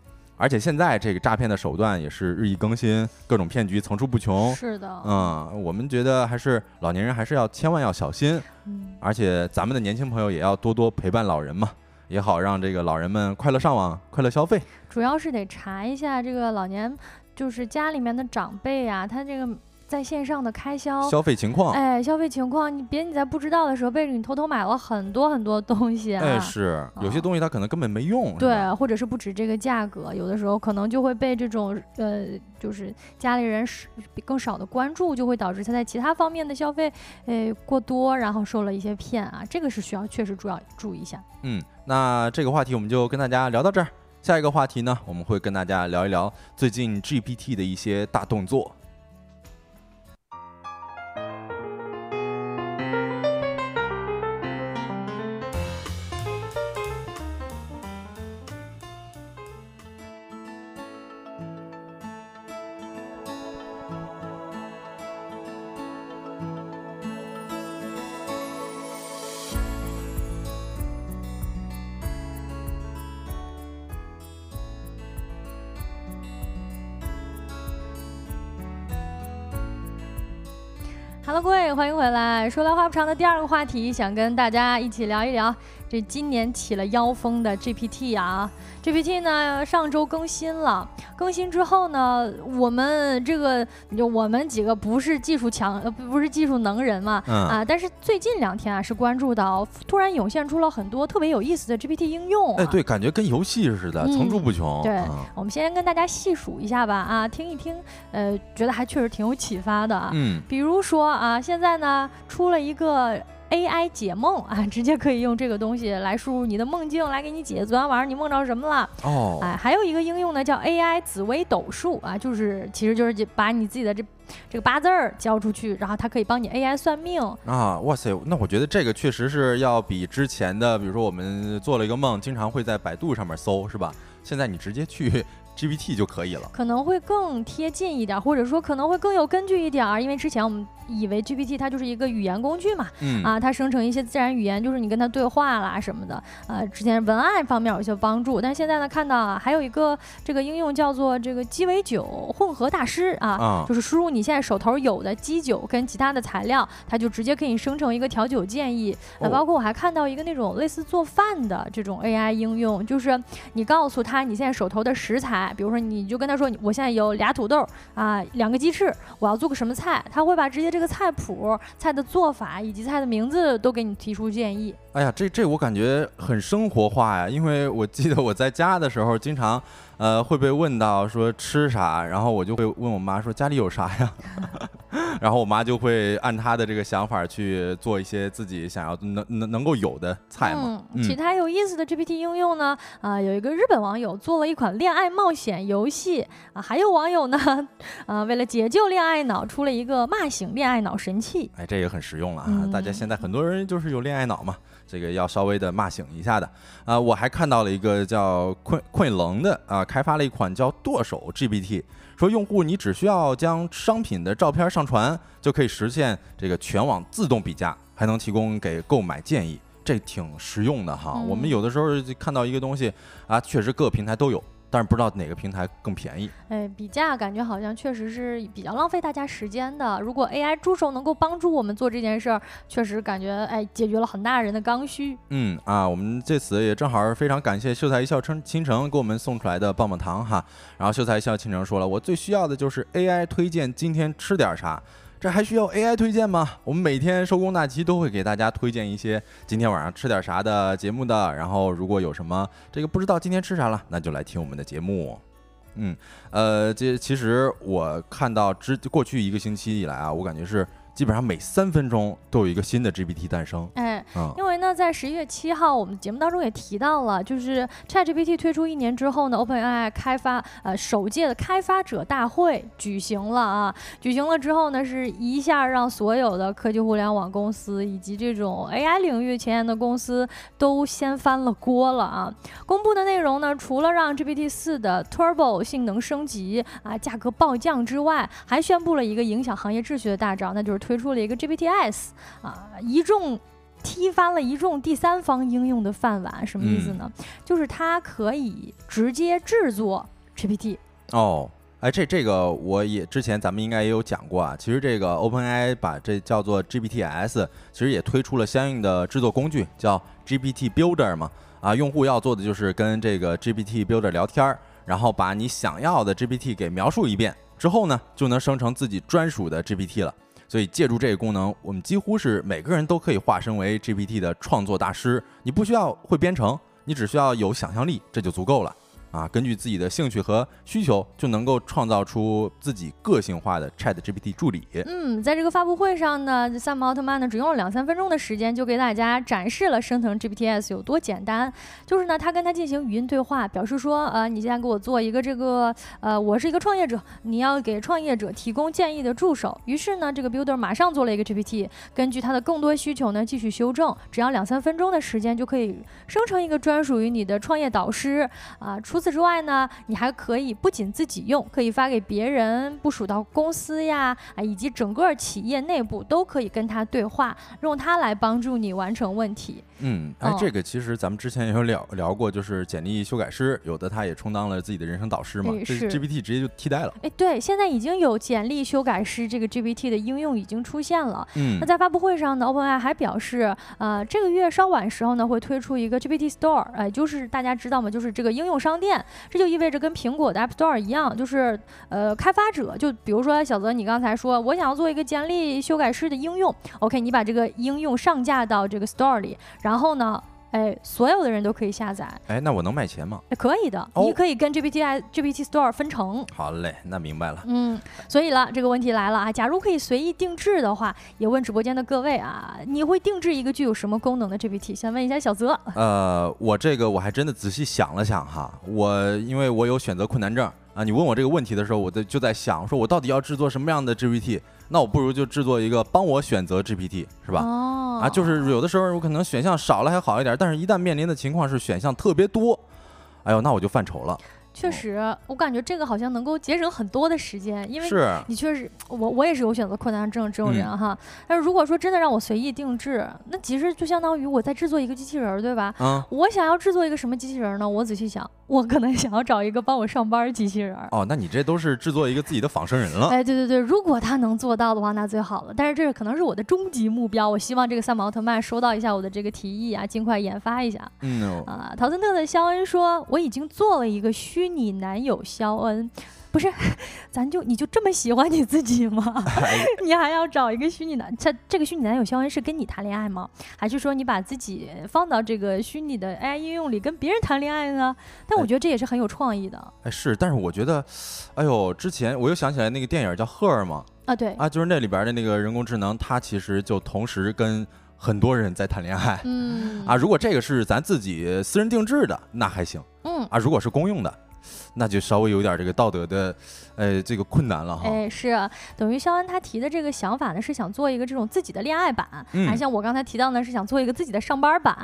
而且现在这个诈骗的手段也是日益更新，各种骗局层出不穷。是的，嗯，我们觉得还是老年人还是要千万要小心，嗯而且咱们的年轻朋友也要多多陪伴老人嘛，也好让这个老人们快乐上网、快乐消费。主要是得查一下这个老年，就是家里面的长辈啊，他这个在线上的开销。消费情况，哎，消费情况，你别你在不知道的时候背着你偷偷买了很多很多东西啊。哎，是有些啊东西它可能根本没用，对，或者是不止这个价格，有的时候可能就会被这种呃，就是家里人是更少的关注，就会导致他在其他方面的消费呃过多，然后受了一些骗啊，这个是需要确实主要注意一下。嗯，那这个话题我们就跟大家聊到这儿。下一个话题呢，我们会跟大家聊一聊最近 GPT 的一些大动作。说来话不长的第二个话题，想跟大家一起聊一聊这今年起了妖风的 GPT 啊。GPT 呢，上周更新了，更新之后呢，我们这个就我们几个不是技术强，呃，不不是技术能人嘛，嗯啊，但是最近两天啊，是关注到突然涌现出了很多特别有意思的 GPT 应用、啊。哎，对，感觉跟游戏似的，嗯层出不穷。对嗯我们先跟大家细数一下吧，啊，听一听，呃，觉得还确实挺有启发的啊。嗯，比如说啊，现在呢出了一个 AI 解梦啊，直接可以用这个东西来输入你的梦境，来给你解昨天晚上你梦着什么了。哦，哎，还有一个应用呢叫 AI 紫微斗数啊，就是其实就是把你自己的这这个八字儿交出去，然后它可以帮你 AI 算命。啊，哇塞，那我觉得这个确实是要比之前的，比如说我们做了一个梦，经常会在百度上面搜，是吧？现在你直接去 GPT 就可以了。可能会更贴近一点，或者说可能会更有根据一点儿，因为之前我们以为 GPT 它就是一个语言工具嘛，嗯啊，它生成一些自然语言，就是你跟它对话啦什么的，呃，之前文案方面有一些帮助，但现在呢看到啊，还有一个这个应用叫做这个鸡尾酒混合大师啊，啊就是输入你现在手头有的基酒跟其他的材料，它就直接可以生成一个调酒建议。啊，哦包括我还看到一个那种类似做饭的这种 AI 应用，就是你告诉他你现在手头的食材，比如说你就跟他说，我现在有俩土豆啊，两个鸡翅，我要做个什么菜，他会把直接这个菜谱、菜的做法以及菜的名字都给你提出建议。哎呀，这这我感觉很生活化呀，因为我记得我在家的时候，经常呃会被问到说吃啥，然后我就会问我妈说家里有啥呀，然后我妈就会按她的这个想法去做一些自己想要能能能够有的菜嘛。嗯，其他有意思的 GPT 应用呢？啊、有一个日本网友做了一款恋爱冒险游戏啊，还有网友呢，啊，为了解救恋爱脑，出了一个骂醒恋爱脑神器。哎，这也很实用了啊！嗯大家现在很多人就是有恋爱脑嘛，这个要稍微的骂醒一下的啊、我还看到了一个叫困困棱的啊、开发了一款叫剁手 GPT，说用户你只需要将商品的照片上传，就可以实现这个全网自动比价，还能提供给购买建议，这挺实用的哈。嗯我们有的时候就看到一个东西啊，确实各个平台都有，但是不知道哪个平台更便宜。哎，比价感觉好像确实是比较浪费大家时间的。如果 AI 助手能够帮助我们做这件事儿，确实感觉哎解决了很大人的刚需。嗯啊，我们这次也正好非常感谢秀才一笑倾倾城给我们送出来的棒棒糖哈。然后秀才一笑倾城说了，我最需要的就是 AI 推荐今天吃点啥。这还需要 AI 推荐吗？我们每天收工大吉都会给大家推荐一些今天晚上吃点啥的节目的。然后如果有什么这个不知道今天吃啥了，那就来听我们的节目。嗯，呃，这其实我看到之过去一个星期以来啊，我感觉是基本上每三分钟都有一个新的 GPT 诞生。哎，嗯，因为呢，在十一月七号，我们节目当中也提到了，就是 ChatGPT 推出一年之后呢，OpenAI 开发呃首届的开发者大会举行了啊，举行了之后呢，是一下让所有的科技互联网公司以及这种 AI 领域前沿的公司都掀翻了锅了啊。公布的内容呢，除了让 GPT 四的 Turbo 性能升级啊，价格暴降之外，还宣布了一个影响行业秩序的大招，那就是推出了一个 GPTs 啊，一众。踢翻了一众第三方应用的饭碗，什么意思呢？就是它可以直接制作 GPT。哦，哎，这这个我也之前咱们应该也有讲过啊。其实这个 OpenAI 把这叫做 GPTs，其实也推出了相应的制作工具，叫 GPT Builder 嘛。啊，用户要做的就是跟这个 GPT Builder 聊天儿，然后把你想要的 GPT 给描述一遍，之后呢，就能生成自己专属的 GPT 了。所以借助这个功能，我们几乎是每个人都可以化身为 GPT 的创作大师。你不需要会编程，你只需要有想象力，这就足够了。啊，根据自己的兴趣和需求，就能够创造出自己个性化的 Chat GPT 助理。嗯，在这个发布会上呢，萨姆奥特曼呢只用了两三分钟的时间，就给大家展示了生成 GPTs 有多简单。就是呢，他跟他进行语音对话，表示说，呃，你现在给我做一个这个，呃，我是一个创业者，你要给创业者提供建议的助手。于是呢，这个 Builder 马上做了一个 GPT，根据他的更多需求呢继续修正，只要两三分钟的时间就可以生成一个专属于你的创业导师。啊、除此之外呢，你还可以不仅自己用，可以发给别人，部署到公司呀，啊，以及整个企业内部都可以跟他对话，用它来帮助你完成问题。嗯，哎哦，这个其实咱们之前也有聊聊过，就是简历修改师，有的他也充当了自己的人生导师嘛哎，这是 GPT 直接就替代了。哎，对，现在已经有简历修改师这个 GPT 的应用已经出现了。嗯那在发布会上呢，OpenAI 还表示，呃，这个月稍晚时候呢会推出一个 GPT Store，呃，就是大家知道吗？就是这个应用商店，这就意味着跟苹果的 App Store 一样，就是呃，开发者就比如说小泽，你刚才说我想要做一个简历修改师的应用，OK，你把这个应用上架到这个 Store 里，然后呢。哎，所有的人都可以下载，哎，那我能卖钱吗？哎可以的，哦你可以跟 GPT I GPT Store 分成，好嘞，那明白了。嗯，所以了，这个问题来了啊！假如可以随意定制的话，也问直播间的各位啊，你会定制一个具有什么功能的 GPT？先问一下小泽。呃，我这个我还真的仔细想了想哈，我因为我有选择困难症啊，你问我这个问题的时候，我在就在想，说我到底要制作什么样的 GPT？那我不如就制作一个帮我选择 GPT，是吧？哦，啊，就是有的时候我可能选项少了还好一点，但是一旦面临的情况是选项特别多，哎呦，那我就犯愁了。确实，我感觉这个好像能够节省很多的时间，因为你确实，我我也是有选择困难症这种人嗯哈。但是如果说真的让我随意定制，那其实就相当于我在制作一个机器人儿，对吧？嗯。我想要制作一个什么机器人儿呢？我仔细想，我可能想要找一个帮我上班儿机器人儿。哦，那你这都是制作一个自己的仿生人了。哎，对对对，如果他能做到的话，那最好了。但是这可能是我的终极目标，我希望这个赛马奥特曼收到一下我的这个提议啊，尽快研发一下。嗯，啊，陶森特的肖恩说：“我已经做了一个虚拟男友肖恩，不是，咱就你就这么喜欢你自己吗？你还要找一个虚拟男？这这个虚拟男友肖恩是跟你谈恋爱吗？还是说你把自己放到这个虚拟的 AI 应用里跟别人谈恋爱呢？但我觉得这也是很有创意的哎是，但是我觉得，哎呦，之前我又想起来那个电影叫《赫尔》嘛，啊。对，啊，就是那里边的那个人工智能，它其实就同时跟很多人在谈恋爱。嗯啊，如果这个是咱自己私人定制的，那还行嗯。啊。如果是公用的，那就稍微有点这个道德的，呃，这个困难了哈。哎，是啊等于肖恩他提的这个想法呢，是想做一个这种自己的恋爱版，嗯还像我刚才提到呢，是想做一个自己的上班版。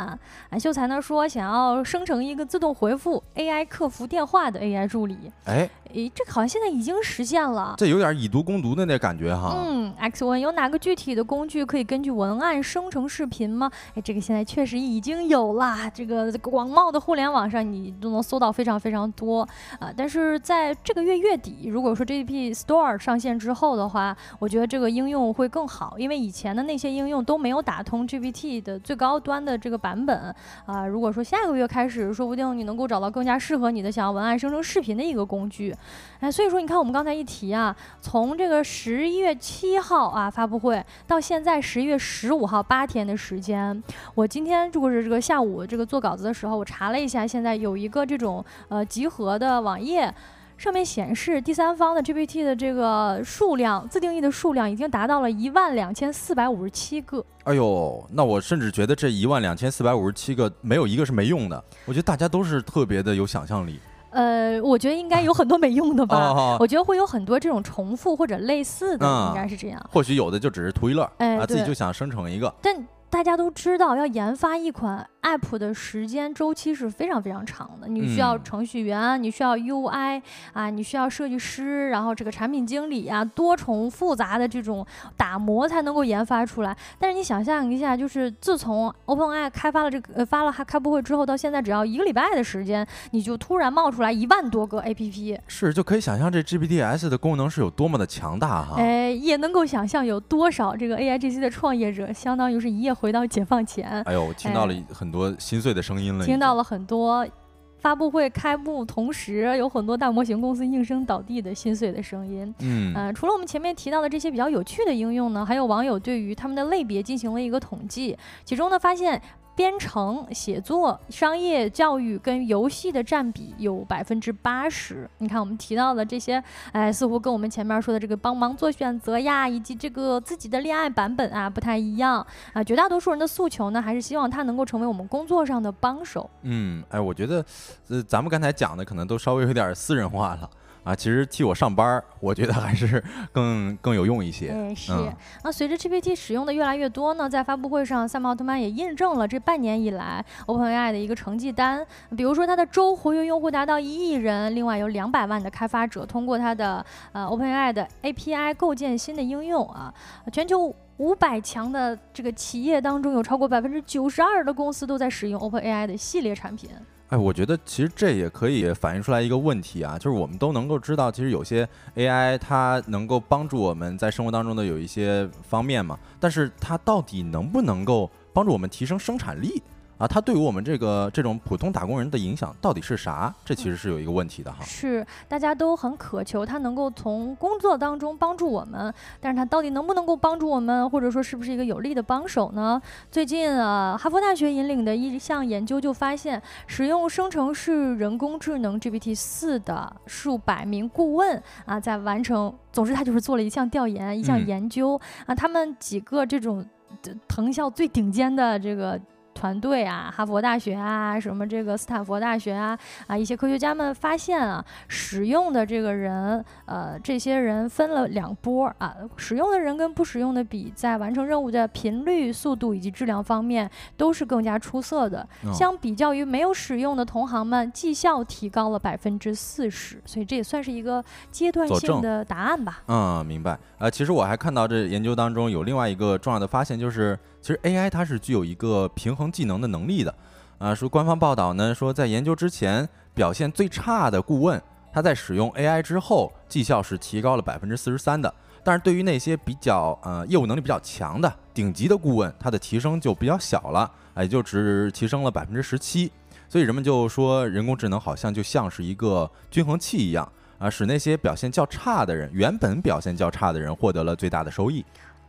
啊，秀才呢说想要生成一个自动回复 AI 客服电话的 AI 助理，哎，诶，这个好像现在已经实现了。这有点以毒攻毒的那感觉哈。嗯，X One 有哪个具体的工具可以根据文案生成视频吗？哎，这个现在确实已经有啦，这个广袤的互联网上你都能搜到非常非常多啊。但是在这个月月底，如果说 GPT Store 上线之后的话，我觉得这个应用会更好，因为以前的那些应用都没有打通 GPT 的最高端的这个版本啊。如果说下个月开始，说不定你能够找到更加适合你的想要文案生成视频的一个工具。哎，所以说你看我们刚才一提啊，从这个十一月七号啊发布会到现在十一月十五号八天的时间，我今天就是这个下午这个做稿子的时候，我查了一下，现在有一个这种呃集合的网页。上面显示，第三方的 GPT 的这个数量，自定义的数量已经达到了一万两千四百五十七个。哎呦，那我甚至觉得这一万两千四百五十七个没有一个是没用的。我觉得大家都是特别的有想象力。呃，我觉得应该有很多没用的吧。哦我觉得会有很多这种重复或者类似的，嗯应该是这样。或许有的就只是图一乐，哎啊，自己就想生成一个。但大家都知道，要研发一款 App 的时间周期是非常非常长的。你需要嗯程序员，你需要 UI 啊，你需要设计师，然后这个产品经理啊，多重复杂的这种打磨才能够研发出来。但是你想象一下，就是自从 OpenAI 开发了这个呃发了开开布会之后，到现在只要一个礼拜的时间，你就突然冒出来一万多个 APP。是，就可以想象这 GPTs 的功能是有多么的强大哈。哎，也能够想象有多少这个 AIGC 的创业者，相当于是一夜回到解放前。哎呦，我听到了很多心碎的声音了。了。听到了很多发布会开幕同时，有很多大模型公司应声倒地的心碎的声音。嗯，呃，除了我们前面提到的这些比较有趣的应用呢，还有网友对于他们的类别进行了一个统计，其中呢发现。编程、写作、商业、教育跟游戏的占比有百分之八十。你看，我们提到的这些，哎，似乎跟我们前面说的这个帮忙做选择呀，以及这个自己的恋爱版本啊不太一样啊。绝大多数人的诉求呢，还是希望它能够成为我们工作上的帮手。嗯，哎，我觉得，呃，咱们刚才讲的可能都稍微有点私人化了啊。其实替我上班儿，我觉得还是更更有用一些。哎，是。嗯那随着 GPT 使用的越来越多呢，在发布会上，赛马奥特曼也印证了这半年以来 OpenAI 的一个成绩单。比如说，它的周活跃用户达到一亿人，另外有两百万的开发者通过它的呃 OpenAI 的 API 构建新的应用啊。全球五百强的这个企业当中，有超过百分之九十二的公司都在使用 OpenAI 的系列产品。哎，我觉得其实这也可以反映出来一个问题啊，就是我们都能够知道，其实有些 AI 它能够帮助我们在生活当中的有一些方面嘛，但是它到底能不能够帮助我们提升生产力啊？它对于我们这个这种普通打工人的影响到底是啥？这其实是有一个问题的哈。是，大家都很渴求它能够从工作当中帮助我们，但是它到底能不能够帮助我们，或者说是不是一个有力的帮手呢？最近啊，哈佛大学引领的一项研究就发现，使用生成式人工智能 GPT 四的数百名顾问啊，在完成，总之他就是做了一项调研，一项嗯研究、啊，他们几个这种呃藤校最顶尖的这个。团队啊，哈佛大学啊，什么这个斯坦福大学啊，啊，一些科学家们发现啊，使用的这个人，呃，这些人分了两波啊，使用的人跟不使用的比，在完成任务的频率、速度以及质量方面都是更加出色的。相比较于没有使用的同行们，绩效提高了百分之四十，所以这也算是一个阶段性的答案吧。嗯，明白。呃，其实我还看到这研究当中有另外一个重要的发现，就是其实 AI 它是具有一个平衡技能的能力的。啊，说官方报道呢，说在研究之前表现最差的顾问，他在使用 AI 之后，绩效是提高了百分之四十三的。但是对于那些比较呃业务能力比较强的顶级的顾问，他的提升就比较小了，也就只提升了百分之十七。所以人们就说，人工智能好像就像是一个均衡器一样。啊，使那些表现较差的人，原本表现较差的人获得了最大的收益。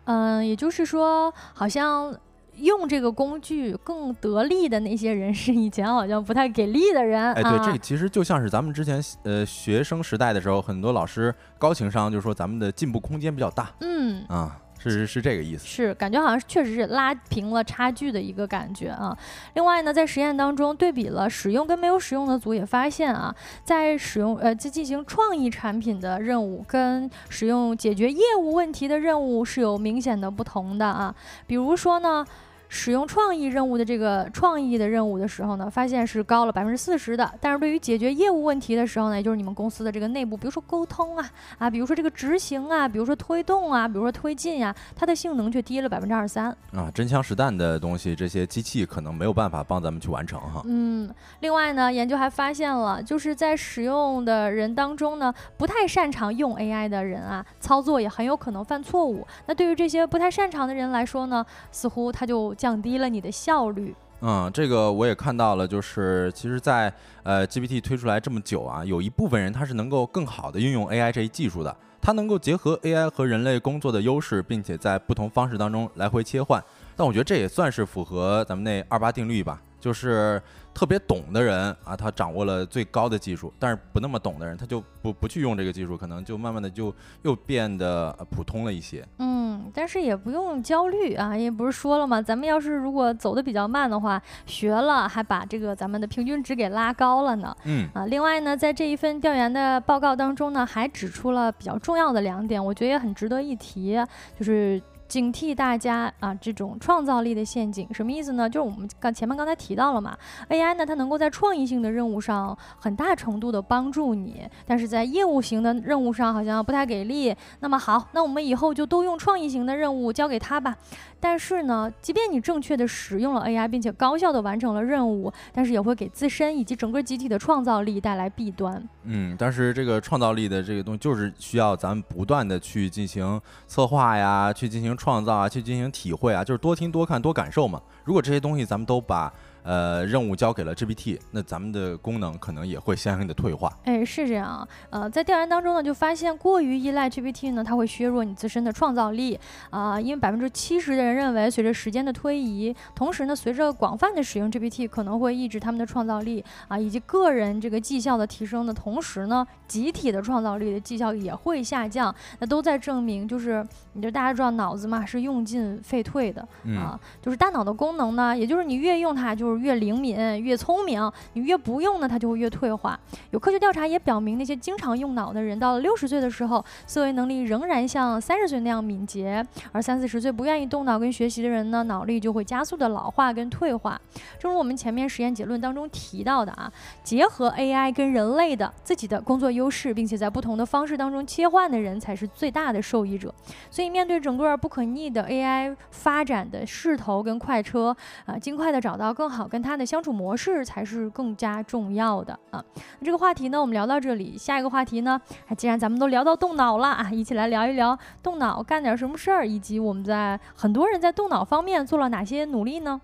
嗯，也就是说，好像用这个工具更得力的那些人，是以前好像不太给力的人。哎，对，这其实就像是咱们之前呃学生时代的时候，很多老师高情商，就是说咱们的进步空间比较大。嗯啊。是是是这个意思，是感觉好像确实是拉平了差距的一个感觉啊。另外呢，在实验当中对比了使用跟没有使用的组，也发现啊，在使用呃在进行创意产品的任务跟使用解决业务问题的任务是有明显的不同的啊。比如说呢。使用创意任务的这个创意的任务的时候呢，发现是高了百分之四十的。但是对于解决业务问题的时候呢，也就是你们公司的这个内部，比如说沟通啊啊，比如说这个执行啊，比如说推动啊，比如说推进呀，它的性能却低了百分之二十三啊，真枪实弹的东西，这些机器可能没有办法帮咱们去完成哈。嗯，另外呢，研究还发现了，就是在使用的人当中呢，不太擅长用 AI 的人啊，操作也很有可能犯错误。那对于这些不太擅长的人来说呢，似乎他就。降低了你的效率。嗯，这个我也看到了，就是其实，在呃 GPT 推出来这么久啊，有一部分人他是能够更好的运用 AI 这一技术的，他能够结合 AI 和人类工作的优势，并且在不同方式当中来回切换。但我觉得这也算是符合咱们那二八定律吧，就是。特别懂的人啊，他掌握了最高的技术，但是不那么懂的人，他就不不去用这个技术，可能就慢慢的就又变得普通了一些。嗯，但是也不用焦虑啊，因为不是说了吗？咱们要是如果走的比较慢的话，学了还把这个咱们的平均值给拉高了呢。嗯啊，另外呢，在这一份调研的报告当中呢，还指出了比较重要的两点，我觉得也很值得一提，就是。警惕大家啊，这种创造力的陷阱什么意思呢？就是我们刚前面刚才提到了嘛，AI 呢，它能够在创意性的任务上很大程度的帮助你，但是在业务型的任务上好像不太给力。那么好，那我们以后就都用创意型的任务交给他吧。但是呢，即便你正确的使用了 AI，并且高效的完成了任务，但是也会给自身以及整个集体的创造力带来弊端。嗯，但是这个创造力的这个东西，就是需要咱们不断的去进行策划呀，去进行创造啊，去进行体会啊，就是多听多看多感受嘛。如果这些东西咱们都把。呃，任务交给了 GPT，那咱们的功能可能也会相应的退化。哎，是这样。呃，在调研当中呢，就发现过于依赖 GPT 呢，它会削弱你自身的创造力啊。因为百分之七十的人认为，随着时间的推移，同时呢，随着广泛的使用 GPT，可能会抑制他们的创造力啊，以及个人这个绩效的提升的同时呢，集体的创造力的绩效也会下降。那都在证明，就是你就大家知道，脑子嘛是用进废退的啊，就是大脑的功能呢，也就是你越用它，就是。越灵敏越聪明，你越不用呢，它就会越退化。有科学调查也表明，那些经常用脑的人，到了六十岁的时候，思维能力仍然像三十岁那样敏捷；而三四十岁不愿意动脑跟学习的人呢，脑力就会加速的老化跟退化。正如我们前面实验结论当中提到的啊，结合 AI 跟人类的自己的工作优势，并且在不同的方式当中切换的人，才是最大的受益者。所以，面对整个不可逆的 AI 发展的势头跟快车啊，尽快的找到更好好。跟他的相处模式才是更加重要的啊！那这个话题呢，我们聊到这里，下一个话题呢，既然咱们都聊到动脑了啊，一起来聊一聊动脑干点什么事儿，以及我们在很多人在动脑方面做了哪些努力呢？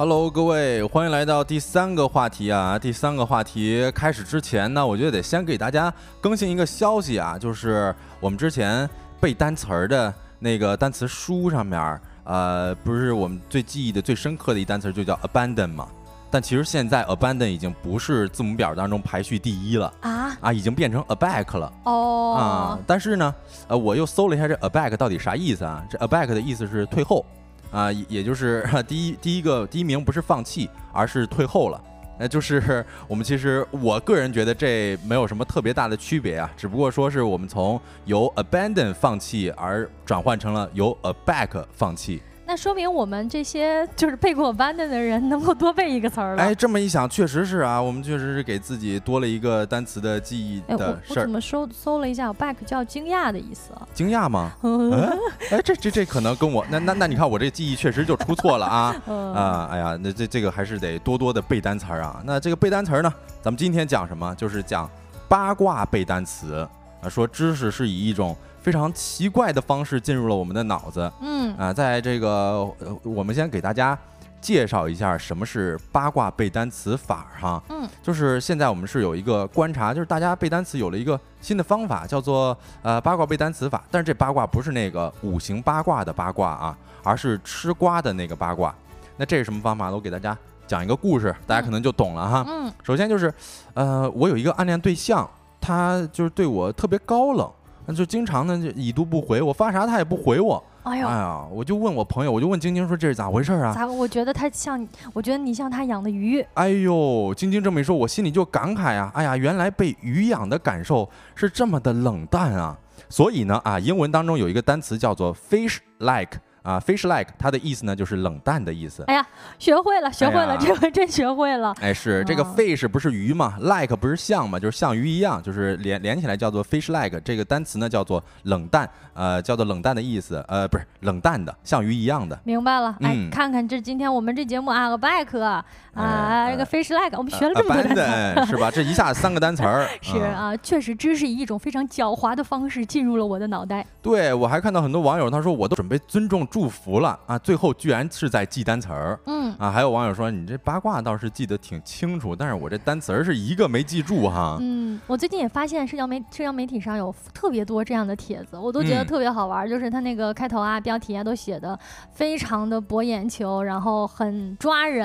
Hello，各位，欢迎来到第三个话题啊！第三个话题开始之前呢，我觉得得先给大家更新一个消息啊，就是我们之前背单词儿的那个单词书上面，呃，不是我们最记忆的最深刻的一单词就叫 abandon 嘛？但其实现在 abandon 已经不是字母表当中排序第一了啊啊，已经变成 aback 了哦啊。但是呢，呃，我又搜了一下这 aback 到底啥意思啊？这 aback 的意思是退后。啊，也就是 第一第一个第一名不是放弃，而是退后了。那就是我们其实我个人觉得这没有什么特别大的区别啊，只不过说是我们从由 abandon 放弃而转换成了由 aback 放弃。那说明我们这些就是背过班的的人，能够多背一个词儿了。哎，这么一想，确实是啊，我们确实是给自己多了一个单词的记忆的事儿。我怎么搜搜了一下，back 叫惊讶的意思。惊讶吗？嗯，哎，这这这可能跟我那那那你看我这记忆确实就出错了啊 啊！哎呀，那这这个还是得多多的背单词儿啊。那这个背单词儿呢，咱们今天讲什么？就是讲八卦背单词啊，说知识是以一种。非常奇怪的方式进入了我们的脑子。嗯啊，在这个呃，我们先给大家介绍一下什么是八卦背单词法哈。嗯，就是现在我们是有一个观察，就是大家背单词有了一个新的方法，叫做呃八卦背单词法。但是这八卦不是那个五行八卦的八卦啊，而是吃瓜的那个八卦。那这是什么方法呢？我给大家讲一个故事，大家可能就懂了哈。嗯，首先就是，呃，我有一个暗恋对象，他就是对我特别高冷。那就经常呢，就已读不回，我发啥他也不回我。哎呦，哎呀，我就问我朋友，我就问晶晶说这是咋回事啊？咋？我觉得他像，我觉得你像他养的鱼。哎呦，晶晶这么一说，我心里就感慨啊，哎呀，原来被鱼养的感受是这么的冷淡啊。所以呢，啊，英文当中有一个单词叫做 fish like。啊，fish like，它的意思呢就是冷淡的意思。哎呀，学会了，学会了，这回真学会了。哎，是这个 fish 不是鱼吗？like 不是像吗？就是像鱼一样，就是连连起来叫做 fish like。这个单词呢叫做冷淡，呃，叫做冷淡的意思。呃，不是冷淡的，像鱼一样的。明白了。哎，看看这今天我们这节目啊，back 啊，这个 fish like，我们学了这么多单词，是吧？这一下三个单词儿。是啊，确实，知识以一种非常狡猾的方式进入了我的脑袋。对，我还看到很多网友他说，我都准备尊重。祝福了啊！最后居然是在记单词儿，嗯啊，还有网友说你这八卦倒是记得挺清楚，但是我这单词儿是一个没记住哈。嗯，我最近也发现社交媒社交媒体上有特别多这样的帖子，我都觉得特别好玩，就是他那个开头啊、标题啊都写的非常的博眼球，然后很抓人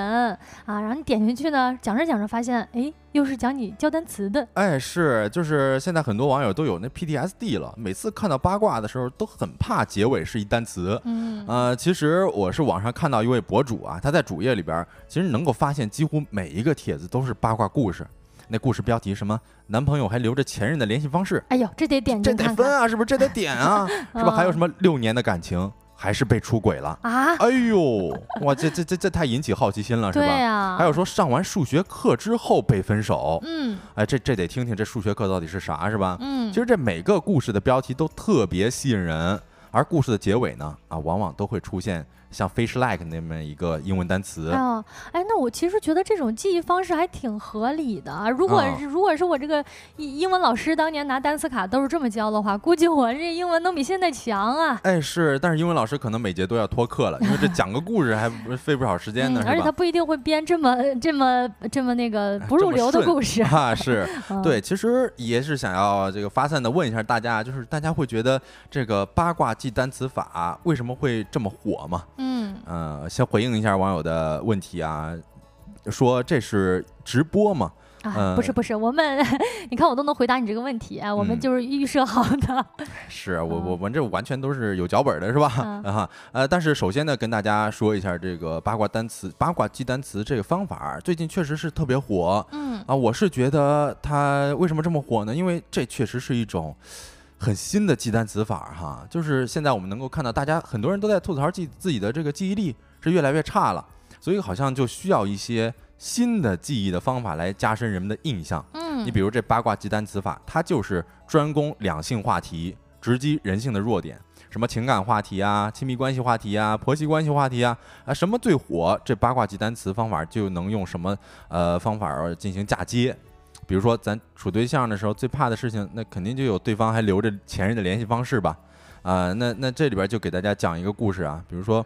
啊，然后你点进去呢，讲着讲着发现，哎。又是讲你教单词的，哎，是，就是现在很多网友都有那 PTSD 了，每次看到八卦的时候都很怕结尾是一单词。嗯，呃，其实我是网上看到一位博主啊，他在主页里边其实能够发现几乎每一个帖子都是八卦故事，那故事标题什么男朋友还留着前任的联系方式，哎呦，这得点，这得分啊，是不是？这得点啊，是吧？还有什么六年的感情？还是被出轨了啊！哎呦，哇，这这这这太引起好奇心了，是吧？还有说上完数学课之后被分手，嗯，哎，这这得听听这数学课到底是啥，是吧？嗯，其实这每个故事的标题都特别吸引人，而故事的结尾呢，啊，往往都会出现。像 fish like 那么一个英文单词啊，哎，那我其实觉得这种记忆方式还挺合理的。如果如果是我这个英英文老师当年拿单词卡都是这么教的话，估计我这英文能比现在强啊。哎，是，但是英文老师可能每节都要脱课了，因为这讲个故事还费不少时间呢，而且他不一定会编这么这么这么那个不入流的故事 啊。是对，其实也是想要这个发散的问一下大家，就是大家会觉得这个八卦记单词法为什么会这么火吗？嗯，呃，先回应一下网友的问题啊，说这是直播吗？啊，不是不是，我们 你看我都能回答你这个问题啊，我们就是预设好的。是我我们这完全都是有脚本的，是吧？啊呃，但是首先呢，跟大家说一下这个八卦单词、八卦记单词这个方法，最近确实是特别火。嗯啊，我是觉得它为什么这么火呢？因为这确实是一种。很新的记单词法哈，就是现在我们能够看到，大家很多人都在吐槽记自己的这个记忆力是越来越差了，所以好像就需要一些新的记忆的方法来加深人们的印象。嗯，你比如这八卦记单词法，它就是专攻两性话题，直击人性的弱点，什么情感话题啊、亲密关系话题啊、婆媳关系话题啊，啊什么最火，这八卦记单词方法就能用什么呃方法进行嫁接。比如说，咱处对象的时候，最怕的事情，那肯定就有对方还留着前任的联系方式吧？啊，那那这里边就给大家讲一个故事啊。比如说，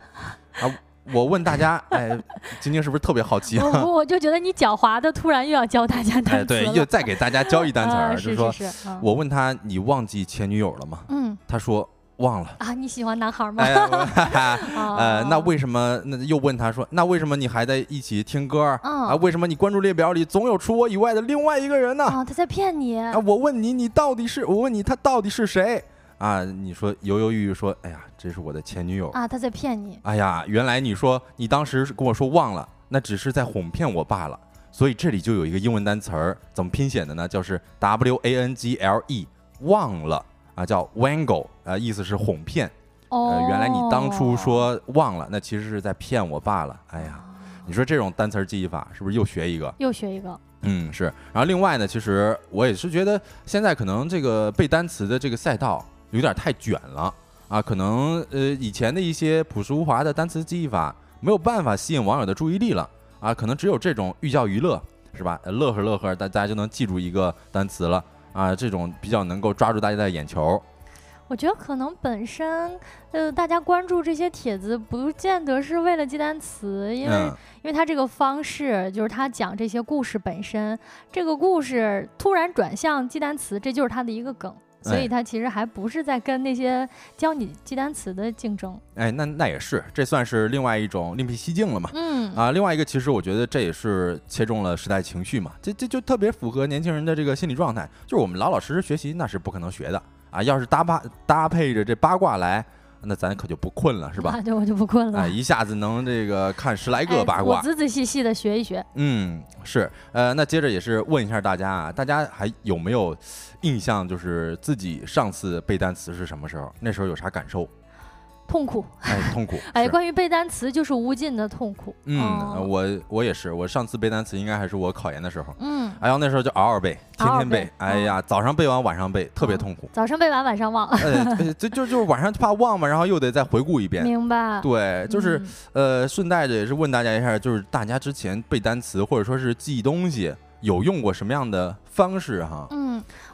啊，我问大家，哎，晶晶是不是特别好奇啊？我我就觉得你狡猾的，突然又要教大家单哎，对，又再给大家教一单词儿，啊就是说，是是，嗯我问他你忘记前女友了吗？嗯他说忘了。啊，你喜欢男孩吗？哎，呃，那哦为什么？那又问他说，那为什么你还在一起听歌啊？为什么你关注列表里总有除我以外的另外一个人呢？哦，他在骗你啊，我问你，你到底是？我问你，他到底是谁？啊，你说犹犹豫豫说，哎呀，这是我的前女友。啊，他在骗你。哎呀，原来你说你当时跟我说忘了，那只是在哄骗我罢了。所以这里就有一个英文单词儿，怎么拼写的呢？就是 W A N G L E，忘了啊，叫 wangle，呃，意思是哄骗。哦呃，，原来你当初说忘了，那其实是在骗我罢了。哎呀，你说这种单词儿记忆法是不是又学一个？又学一个。嗯，是。然后另外呢，其实我也是觉得现在可能这个背单词的这个赛道有点太卷了啊，可能呃以前的一些朴实无华的单词记忆法没有办法吸引网友的注意力了啊，可能只有这种寓教于乐是吧？呃乐呵乐呵，大大家就能记住一个单词了啊，这种比较能够抓住大家的眼球。我觉得可能本身，呃，大家关注这些帖子，不见得是为了记单词，因为、嗯，因为他这个方式，就是他讲这些故事本身，这个故事突然转向记单词，这就是他的一个梗，所以哎他其实还不是在跟那些教你记单词的竞争。哎，那那也是，这算是另外一种另辟蹊径了嘛。嗯啊，另外一个，其实我觉得这也是切中了时代情绪嘛，这这就特别符合年轻人的这个心理状态，就是我们老老实实学习那是不可能学的啊，要是搭八搭配着这八卦来，那咱可就不困了，是吧？那就我就不困了。哎，一下子能这个看十来哎个八卦我，仔仔细细的学一学。嗯，是，呃，那接着也是问一下大家啊，大家还有没有印象，就是自己上次背单词是什么时候？那时候有啥感受？痛苦，哎，痛苦。哎，关于背单词就是无尽的痛苦。嗯，我我也是，我上次背单词应该还是我考研的时候。嗯，哎呦，那时候就嗷嗷背，天嗷嗷天背背，哎呀，早上背完晚上背，特别嗯痛苦。早上背完晚上忘，呃，呃这就就是晚上怕忘嘛，然后又得再回顾一遍。明白？对，就是嗯呃，顺带着也是问大家一下，就是大家之前背单词或者说是记东西，有用过什么样的方式哈？嗯，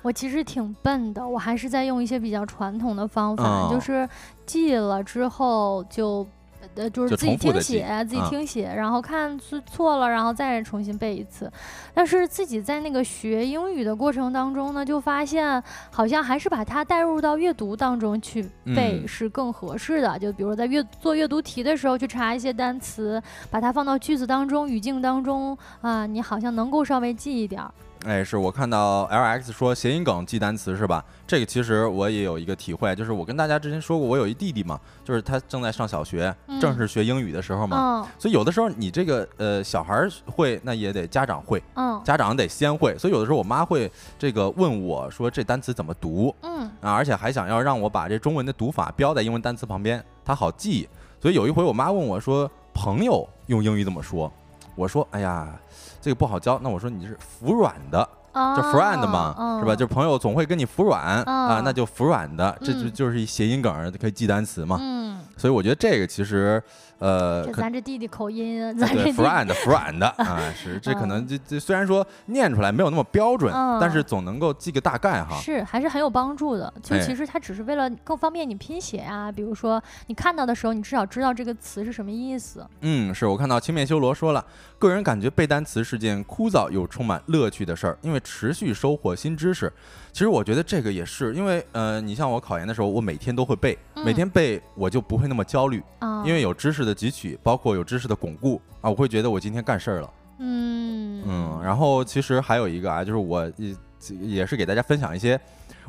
我其实挺笨的，我还是在用一些比较传统的方法，哦就是记了之后就。呃，就是自己听写，自己嗯听写，然后看是错了，然后再重新背一次。但是自己在那个学英语的过程当中呢，就发现好像还是把它带入到阅读当中去背嗯是更合适的。就比如在阅做阅读题的时候去查一些单词，把它放到句子当中、语境当中啊，你好像能够稍微记一点儿。哎，是我看到 L X 说谐音梗记单词是吧？这个其实我也有一个体会，就是我跟大家之前说过，我有一弟弟嘛，就是他正在上小学，正嗯是学英语的时候嘛。嗯所以有的时候你这个呃小孩儿会，那也得家长会，嗯家长得先会。所以有的时候我妈会这个问我说这单词怎么读嗯啊，而且还想要让我把这中文的读法标在英文单词旁边，他好记。所以有一回我妈问我说朋友用英语怎么说，我说哎呀这个不好教，那我说你是服软的。啊，就 friend 嘛，是吧？嗯就朋友总会跟你服软啊嗯，那就服软的，这就嗯就是一谐音梗儿，可以记单词嘛。嗯，所以我觉得这个其实，呃，这咱这弟弟口音，啊咱这 friend friend 啊，是这可能嗯这这虽然说念出来没有那么标准，嗯但是总能够记个大概哈。是还是很有帮助的。就哎其实它只是为了更方便你拼写啊，比如说你看到的时候，你至少知道这个词是什么意思。嗯，是我看到青面修罗说了，个人感觉背单词是件枯燥又充满乐趣的事儿，因为持续收获新知识。其实我觉得这个也是，因为呃，你像我考研的时候，我每天都会背，每嗯天背我就不会那么焦虑，啊，因为有知识的汲取，包括有知识的巩固啊，我会觉得我今天干事儿了。嗯嗯，然后其实还有一个啊，就是我也也是给大家分享一些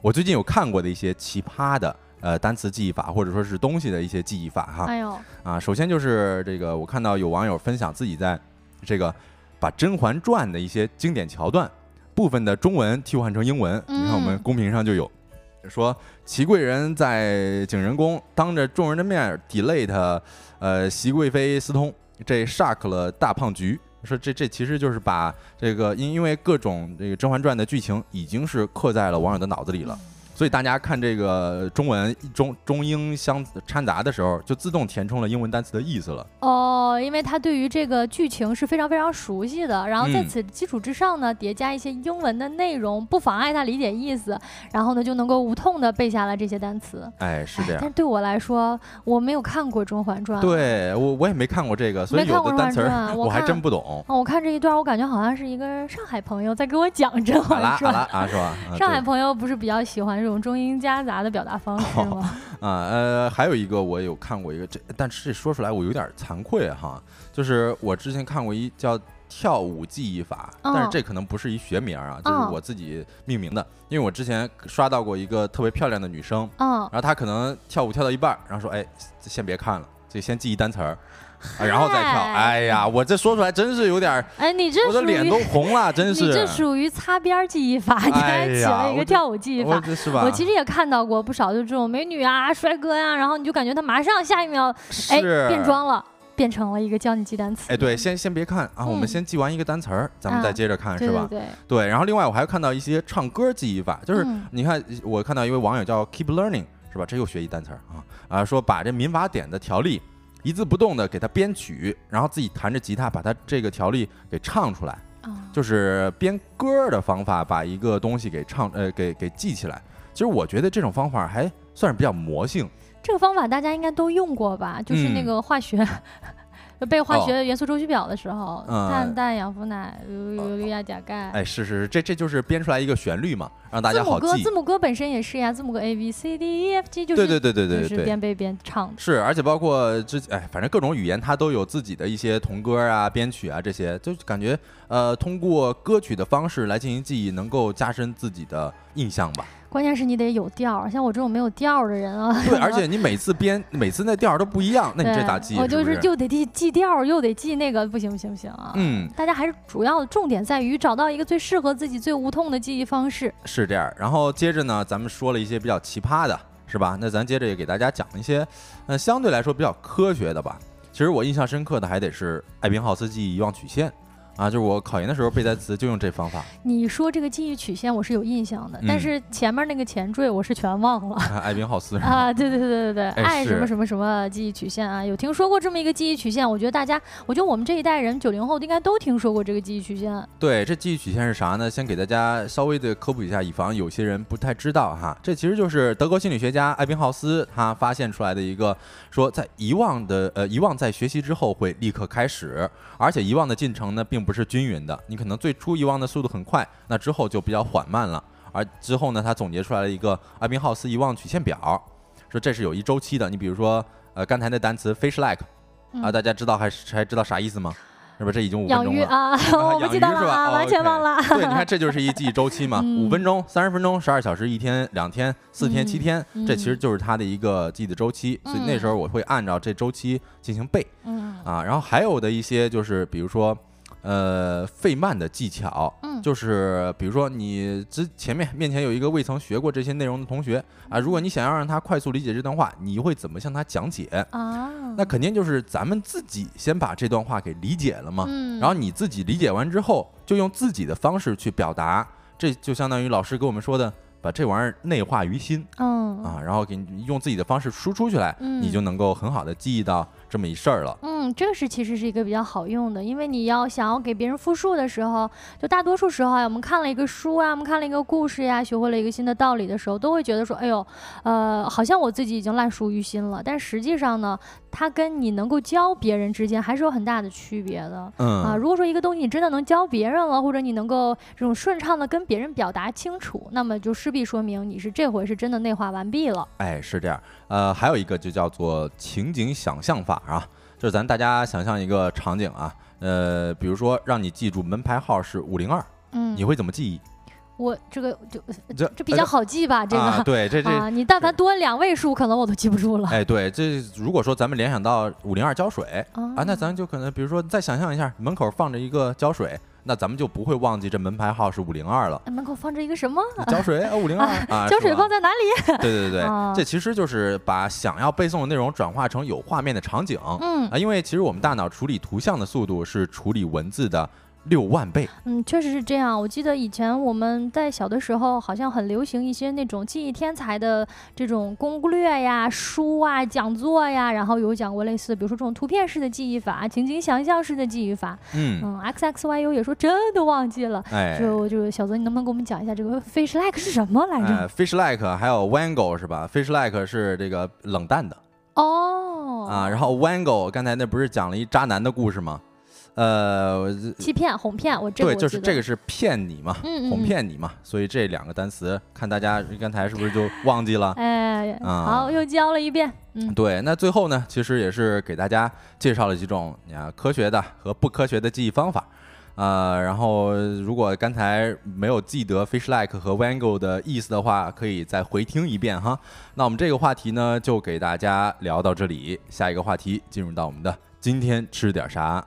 我最近有看过的一些奇葩的呃单词记忆法，或者说是东西的一些记忆法哈。哎呦，啊，首先就是这个，我看到有网友分享自己在这个把《甄嬛传》的一些经典桥段部分的中文替换成英文，你看我们嗯公屏上就有。说祺贵人在景仁宫当着众人的面儿 delete 呃熹贵妃私通，这 shock 了大胖菊。说这这其实就是把这个因因为各种这个《甄嬛传》的剧情已经是刻在了网友的脑子里了，所以大家看这个中文中中英相掺杂的时候，就自动填充了英文单词的意思了。哦，因为他对于这个剧情是非常非常熟悉的，然后在此基础之上呢，叠加一些英文的内容，不妨碍他理解意思，然后呢就能够无痛的背下来这些单词。哎，是这样。但对我来说，我没有看过《甄嬛传》，对我我也没看过这个，所以有的单词 我还真不懂。哦，我看这一段，我感觉好像是一个上海朋友在给我讲《甄嬛传》啊，是吧？上海朋友不是比较喜欢这种中英夹杂的表达方式吗？啊，呃，还有一个我有看过一个这，但是这说出来我有点惭愧哈，就是我之前看过一叫跳舞记忆法，但是这可能不是一学名啊，就是我自己命名的，因为我之前刷到过一个特别漂亮的女生，嗯，然后她可能跳舞跳到一半，然后说，哎，先别看了，就先记一单词儿。然后再跳，哎呀，我这说出来真是有点哎，你这我的脸都红了，真是。你这属于擦边记忆法，你还起了一个跳舞记忆法，是吧？我其实也看到过不少，就这种美女啊、帅哥呀，然后你就感觉他马上下一秒，哎，变装了，变成了一个教你记单词。哎，对，先先别看啊，我们先记完一个单词儿，咱们再接着看，是吧？对对。然后另外我还看到一些唱歌记忆法，就是你看，我看到一位网友叫 Keep Learning，是吧？这又学一单词儿啊啊，说把这民法典的条例。一字不动的给他编曲，然后自己弹着吉他把他这个条例给唱出来，就是编歌的方法，把一个东西给唱呃给给记起来。其实我觉得这种方法还算是比较魔性。这个方法大家应该都用过吧？就是那个化学。背化学元素周期表的时候，碳、氮、氧、氟、氖、氯、氯、氩、钾、钙。哎，是是是，这这就是编出来一个旋律嘛，让大家好记。字母歌，字母歌本身也是呀，字母歌 A B C D E F G 就是对对对对对，就是边背边唱。是，而且包括之哎，反正各种语言它都有自己的一些童歌啊、编曲啊这些，就感觉呃，通过歌曲的方式来进行记忆，能够加深自己的印象吧。关键是你得有调儿，像我这种没有调儿的人啊。对，而且你每次编，每次那调儿都不一样，那你这咋记？我就是又得记记调儿，又得记那个，不行不行不行啊！嗯，大家还是主要的重点在于找到一个最适合自己、最无痛的记忆方式。是这样，然后接着呢，咱们说了一些比较奇葩的，是吧？那咱接着也给大家讲一些，呃，相对来说比较科学的吧。其实我印象深刻的还得是艾宾浩斯记忆遗忘曲线。啊，就是我考研的时候背单词就用这方法。你说这个记忆曲线我是有印象的，但是前面那个前缀我是全忘了。艾宾浩斯啊，对对对对对对，爱什么什么什么记忆曲线啊，有听说过这么一个记忆曲线？我觉得大家，我觉得我们这一代人九零后应该都听说过这个记忆曲线。对，这记忆曲线是啥呢？先给大家稍微的科普一下，以防有些人不太知道哈。这其实就是德国心理学家艾宾浩斯他发现出来的一个，说在遗忘的呃遗忘在学习之后会立刻开始，而且遗忘的进程呢并不是均匀的。你可能最初遗忘的速度很快，那之后就比较缓慢了。而之后呢，他总结出来了一个艾宾浩斯遗忘曲线表，说这是有一周期的。你比如说，呃，刚才那单词 fish like，啊，大家知道还是还知道啥意思吗？是不是这已经五分钟了？啊，我不记得了，完全忘了。对，你看这就是一记忆周期嘛，五分钟、三十分钟、十二小时、一天、两天、四天、七天，这其实就是它的一个记忆的周期。所以那时候我会按照这周期进行背。嗯啊，然后还有的一些就是，比如说。呃，费曼的技巧，嗯，就是比如说你之前面面前有一个未曾学过这些内容的同学啊，如果你想要让他快速理解这段话，你会怎么向他讲解？啊？那肯定就是咱们自己先把这段话给理解了嘛，嗯，然后你自己理解完之后，就用自己的方式去表达，这就相当于老师给我们说的。把这玩意儿内化于心，嗯。啊，然后给你用自己的方式输出出来，你就能够很好的记忆到这么一事儿了。嗯，这个是其实是一个比较好用的，因为你要想要给别人复述的时候，就大多数时候啊，我们看了一个书啊，我们看了一个故事呀，学会了一个新的道理的时候，都会觉得说，哎呦，呃，好像我自己已经烂熟于心了。但实际上呢，它跟你能够教别人之间还是有很大的区别的。嗯啊，如果说一个东西你真的能教别人了，或者你能够这种顺畅的跟别人表达清楚，那么就势必。说明你是这回是真的内化完毕了。哎，是这样。呃，还有一个就叫做情景想象法啊，就是咱大家想象一个场景啊，呃，比如说让你记住门牌号是五零二，嗯，你会怎么记忆？我这个就这这比较好记吧，这个对，这这你但凡多两位数，可能我都记不住了。哎，对，这如果说咱们联想到五零二胶水啊，那咱就可能比如说再想象一下，门口放着一个胶水。那咱们就不会忘记这门牌号是五零二了。门口放着一个什么？胶水啊，五零二啊。胶水放在哪里？对对对对，这其实就是把想要背诵的内容转化成有画面的场景。嗯啊，因为其实我们大脑处理图像的速度是处理文字的六万倍。嗯，确实是这样。我记得以前我们在小的时候，好像很流行一些那种记忆天才的这种攻略呀、书啊、讲座呀，然后有讲过类似，比如说这种图片式的记忆法、情景想象式的记忆法。嗯嗯，X X Y U 也说真的忘记了。哎，就就小泽，你能不能给我们讲一下这个 fish like 是什么来着？呃，fish like 还有 wango 是吧？fish like 是这个冷淡的哦，啊，然后 wango 刚才那不是讲了一渣男的故事吗？呃，欺骗、哄骗，我这个对，就是这个是骗你嘛，嗯嗯嗯哄骗你嘛，所以这两个单词，看大家刚才是不是就忘记了？哎，啊好，又教了一遍。嗯，对，那最后呢，其实也是给大家介绍了几种啊科学的和不科学的记忆方法。呃，然后如果刚才没有记得 fish like 和 wango 的意思的话，可以再回听一遍哈。那我们这个话题呢，就给大家聊到这里。下一个话题进入到我们的今天吃点啥。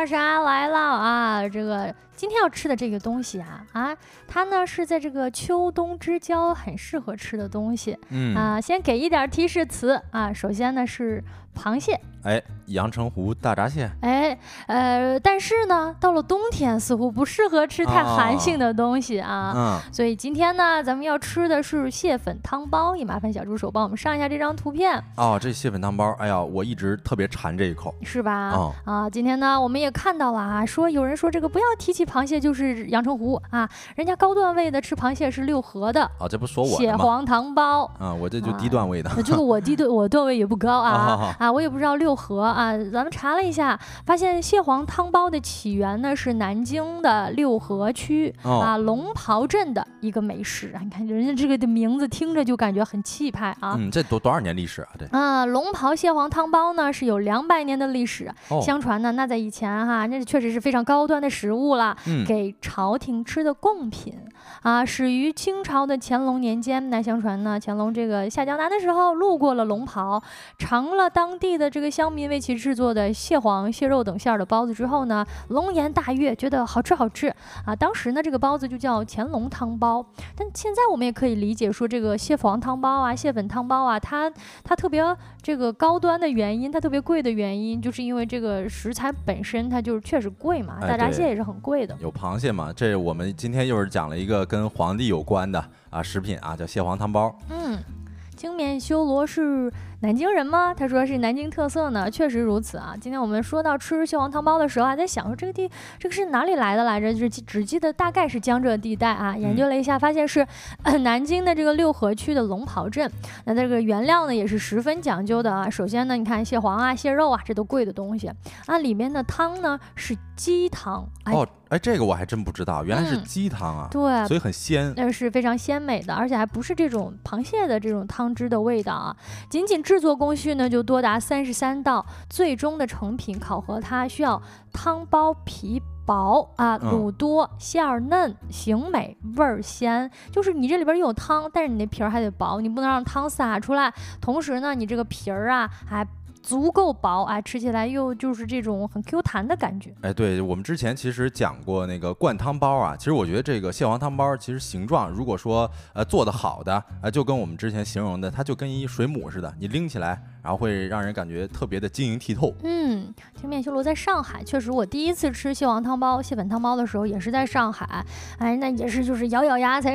二傻来了啊？这个今天要吃的这个东西啊啊，它呢是在这个秋冬之交很适合吃的东西嗯，啊。先给一点提示词啊，首先呢是螃蟹，哎，阳澄湖大闸蟹。哎呃，但是呢到了冬天似乎不适合吃太寒性的东西啊。嗯，所以今天呢，咱们要吃的是蟹粉汤包，也麻烦小助手帮我们上一下这张图片，哦，这蟹粉汤包，哎呀，我一直特别馋这一口。是吧？哦啊，今天呢，我们也看到了啊，说有人说这个不要提起螃蟹就是阳澄湖啊，人家高段位的吃螃蟹是六合的啊，这不说我？蟹黄汤包。啊，我这就低段位的。那这个我低段我段位也不高啊啊，我也不知道六合啊，咱们查了一下，发现蟹黄汤包的起源呢是南京的六合区、哦啊龙袍镇的一个美食啊，你看人家这个的名字听着就感觉很气派啊。嗯，这多多少年历史啊？对啊，龙袍蟹黄汤包呢是有两百年的历史，哦，相传呢，那在以前哈，那确实是非常高端的食物了，嗯，给朝廷吃的贡品啊，始于清朝的乾隆年间。那相传呢，乾隆这个下江南的时候路过了龙袍，尝了当地的这个乡民为其制作的蟹黄、蟹肉等馅儿的包子之后呢，龙颜大悦，觉得好吃好吃啊。当时呢，这个包子就叫乾隆汤包。但现在我们也可以理解说，这个蟹黄汤包啊、蟹粉汤包啊，它它特别这个高端的原因，它特别贵的原因，就是因为这个食材本身它就是确实贵嘛，哎大闸蟹也是很贵的。有螃蟹嘛？这我们今天又是讲了一个跟皇帝有关的啊食品啊，叫蟹黄汤包。嗯，青面修罗是南京人吗？他说是南京特色呢，确实如此啊。今天我们说到吃蟹黄汤包的时候，还在想说这个地这个是哪里来的来着？就是只记得大概是江浙地带啊。研究了一下，发现是、呃、南京的这个六合区的龙袍镇。那这个原料呢也是十分讲究的啊。首先呢，你看蟹黄啊、蟹肉啊，这都贵的东西啊。里面的汤呢是鸡汤，哎，哦，哎，这个我还真不知道，原来是嗯鸡汤啊，对，所以很鲜。那是非常鲜美的，而且还不是这种螃蟹的这种汤汁的味道啊。仅仅制作工序呢就多达三十三道，最终的成品考核它需要汤包皮。薄啊，嗯卤多，馅儿嫩，形美，味儿鲜。就是你这里边有汤，但是你那皮儿还得薄，你不能让汤洒出来。同时呢，你这个皮儿啊还足够薄啊，吃起来又就是这种很 Q 弹的感觉。哎，对我们之前其实讲过那个灌汤包啊，其实我觉得这个蟹黄汤包其实形状，如果说呃做的好的，呃就跟我们之前形容的，它就跟一水母似的，你拎起来，然后会让人感觉特别的晶莹剔透。嗯，青面修罗在上海，确实我第一次吃蟹黄汤包、蟹粉汤包的时候也是在上海，哎，那也是就是咬咬牙才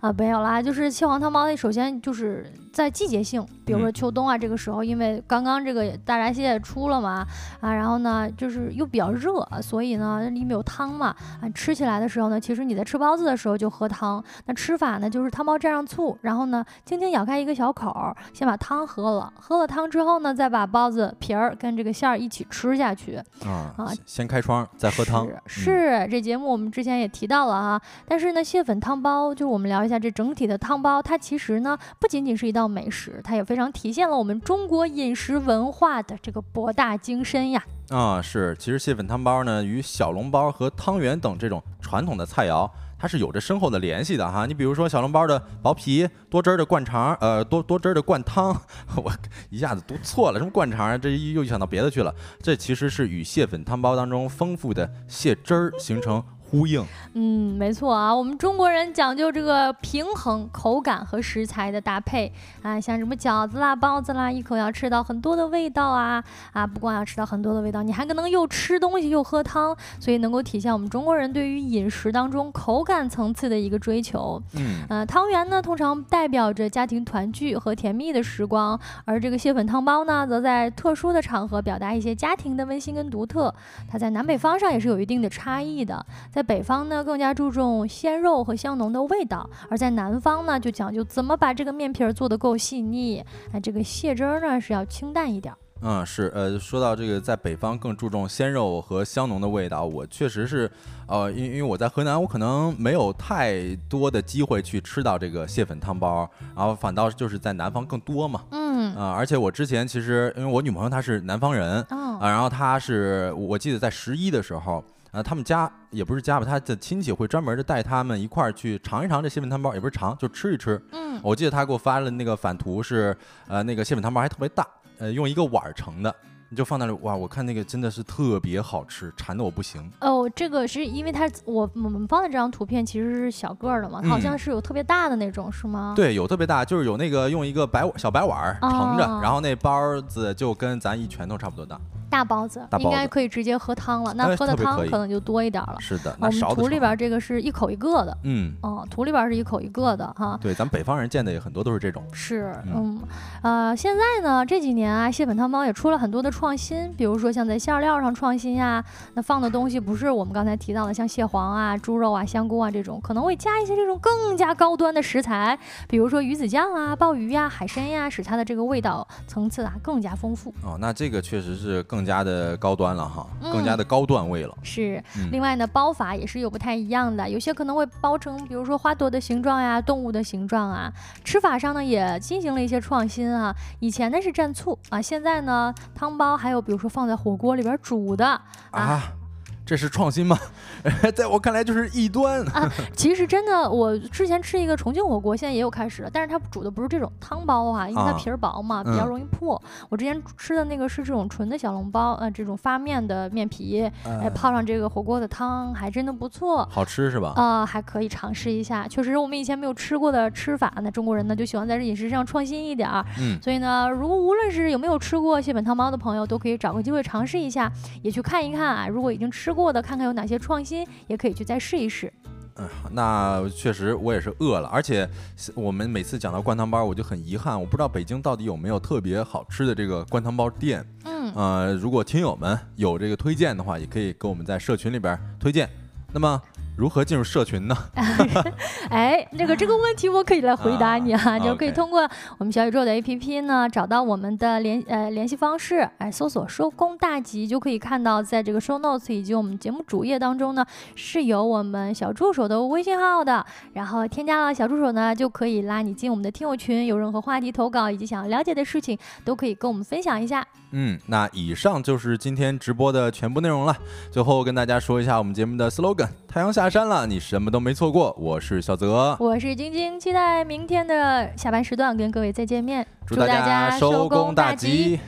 啊没有啦，就是蟹黄汤包，它首先就是在季节性，比如说嗯秋冬啊这个时候，因为刚刚这个大闸蟹出了嘛，啊，然后呢就是又比较热，所以呢里面有汤嘛，啊吃起来的时候呢，其实你在吃包子的时候就喝汤，那吃法呢就是汤包蘸上醋，然后呢轻轻咬开一个小口儿，先把汤喝了，喝了汤之后呢，再把包子皮儿跟这个馅儿一起吃下去。啊啊，先先开窗再喝汤，嗯是是，这节目我们之前也提到了哈。但是呢，蟹粉汤包，就是我们聊一下这整体的汤包，它其实呢不仅仅是一道美食，它也非常体现了我们中国饮食文化的这个博大精深呀。啊，是，其实蟹粉汤包呢，与小笼包和汤圆等这种传统的菜肴，它是有着深厚的联系的哈。你比如说小笼包的薄皮、多汁儿的灌肠，呃，多多汁儿的灌汤，我一下子读错了，什么灌肠啊？这又想到别的去了。这其实是与蟹粉汤包当中丰富的蟹汁儿形成。呼应，嗯，没错啊，我们中国人讲究这个平衡口感和食材的搭配啊，像什么饺子啦、包子啦，一口要吃到很多的味道啊啊，不光要吃到很多的味道，你还可能又吃东西又喝汤，所以能够体现我们中国人对于饮食当中口感层次的一个追求。嗯，呃，汤圆呢通常代表着家庭团聚和甜蜜的时光，而这个蟹粉汤包呢，则在特殊的场合表达一些家庭的温馨跟独特。它在南北方上也是有一定的差异的，在北方呢更加注重鲜肉和香浓的味道，而在南方呢就讲究怎么把这个面皮儿做得够细腻。那，这个蟹汁儿呢是要清淡一点。嗯，是，呃，说到这个，在北方更注重鲜肉和香浓的味道，我确实是，呃，因因为我在河南，我可能没有太多的机会去吃到这个蟹粉汤包，然后反倒就是在南方更多嘛。嗯，啊，而且我之前其实因为我女朋友她是南方人，啊，然后她是我记得在十一的时候。啊，他们家也不是家吧，他的亲戚会专门的带他们一块儿去尝一尝这蟹粉汤包，也不是尝，就吃一吃。嗯，我记得他给我发了那个反图，是呃那个蟹粉汤包还特别大，呃用一个碗盛的，你就放那里，哇，我看那个真的是特别好吃，馋的我不行。哦，这个是因为它我我们放的这张图片其实是小个儿的嘛，它好像是有特别大的那种，是吗？对，有特别大，就是有那个用一个白小白碗盛着，然后那包子就跟咱一拳头差不多大。大包子应该可以直接喝汤了，那喝的汤可能就多一点了。是的，我们图里边这个是一口一个的，嗯，哦，图里边是一口一个的哈。对，咱北方人见的也很多都是这种。是，嗯，呃，现在呢这几年啊，蟹粉汤包也出了很多的创新，比如说像在馅料上创新呀，那放的东西不是我们刚才提到的像蟹黄啊、猪肉啊、香菇啊这种，可能会加一些这种更加高端的食材，比如说鱼子酱啊、鲍鱼呀、海参呀，使它的这个味道层次啊更加丰富。哦，那这个确实是更加的高端。了哈，更加的高段位了。是，另外呢，包法也是有不太一样的，有些可能会包成，比如说花朵的形状呀，动物的形状啊。吃法上呢，也进行了一些创新啊。以前呢是蘸醋啊，现在呢汤包还有比如说放在火锅里边煮的啊。这是创新吗？在我看来就是异端啊！其实真的，我之前吃一个重庆火锅，现在也有开始了，但是它煮的不是这种汤包啊，因为它皮儿薄嘛，比较容易破。我之前吃的那个是这种纯的小笼包，呃，这种发面的面皮，哎，泡上这个火锅的汤，还真的不错，好吃是吧？啊，还可以尝试一下。确实，我们以前没有吃过的吃法，那中国人呢就喜欢在这饮食上创新一点儿。嗯，所以呢，如果无论是有没有吃过蟹粉汤包的朋友，都可以找个机会尝试一下，也去看一看啊。如果已经吃过的，看看有哪些创新，也可以去再试一试。嗯，那确实我也是饿了，而且我们每次讲到灌汤包，我就很遗憾，我不知道北京到底有没有特别好吃的这个灌汤包店。嗯，呃，如果听友们有这个推荐的话，也可以给我们在社群里边推荐。那么。如何进入社群呢？哎，那个这个问题我可以来回答你啊，就可以通过我们小宇宙的 APP 呢，找到我们的联呃联系方式，哎，搜索“收工大吉”就可以看到，在这个 Show Notes 以及我们节目主页当中呢，是有我们小助手的微信号的。然后添加了小助手呢，就可以拉你进我们的听友群，有任何话题投稿以及想要了解的事情，都可以跟我们分享一下。嗯，那以上就是今天直播的全部内容了。最后跟大家说一下我们节目的 slogan：太阳下山了，你什么都没错过。我是小泽，我是晶晶，期待明天的下班时段跟各位再见面。祝大家收工大吉。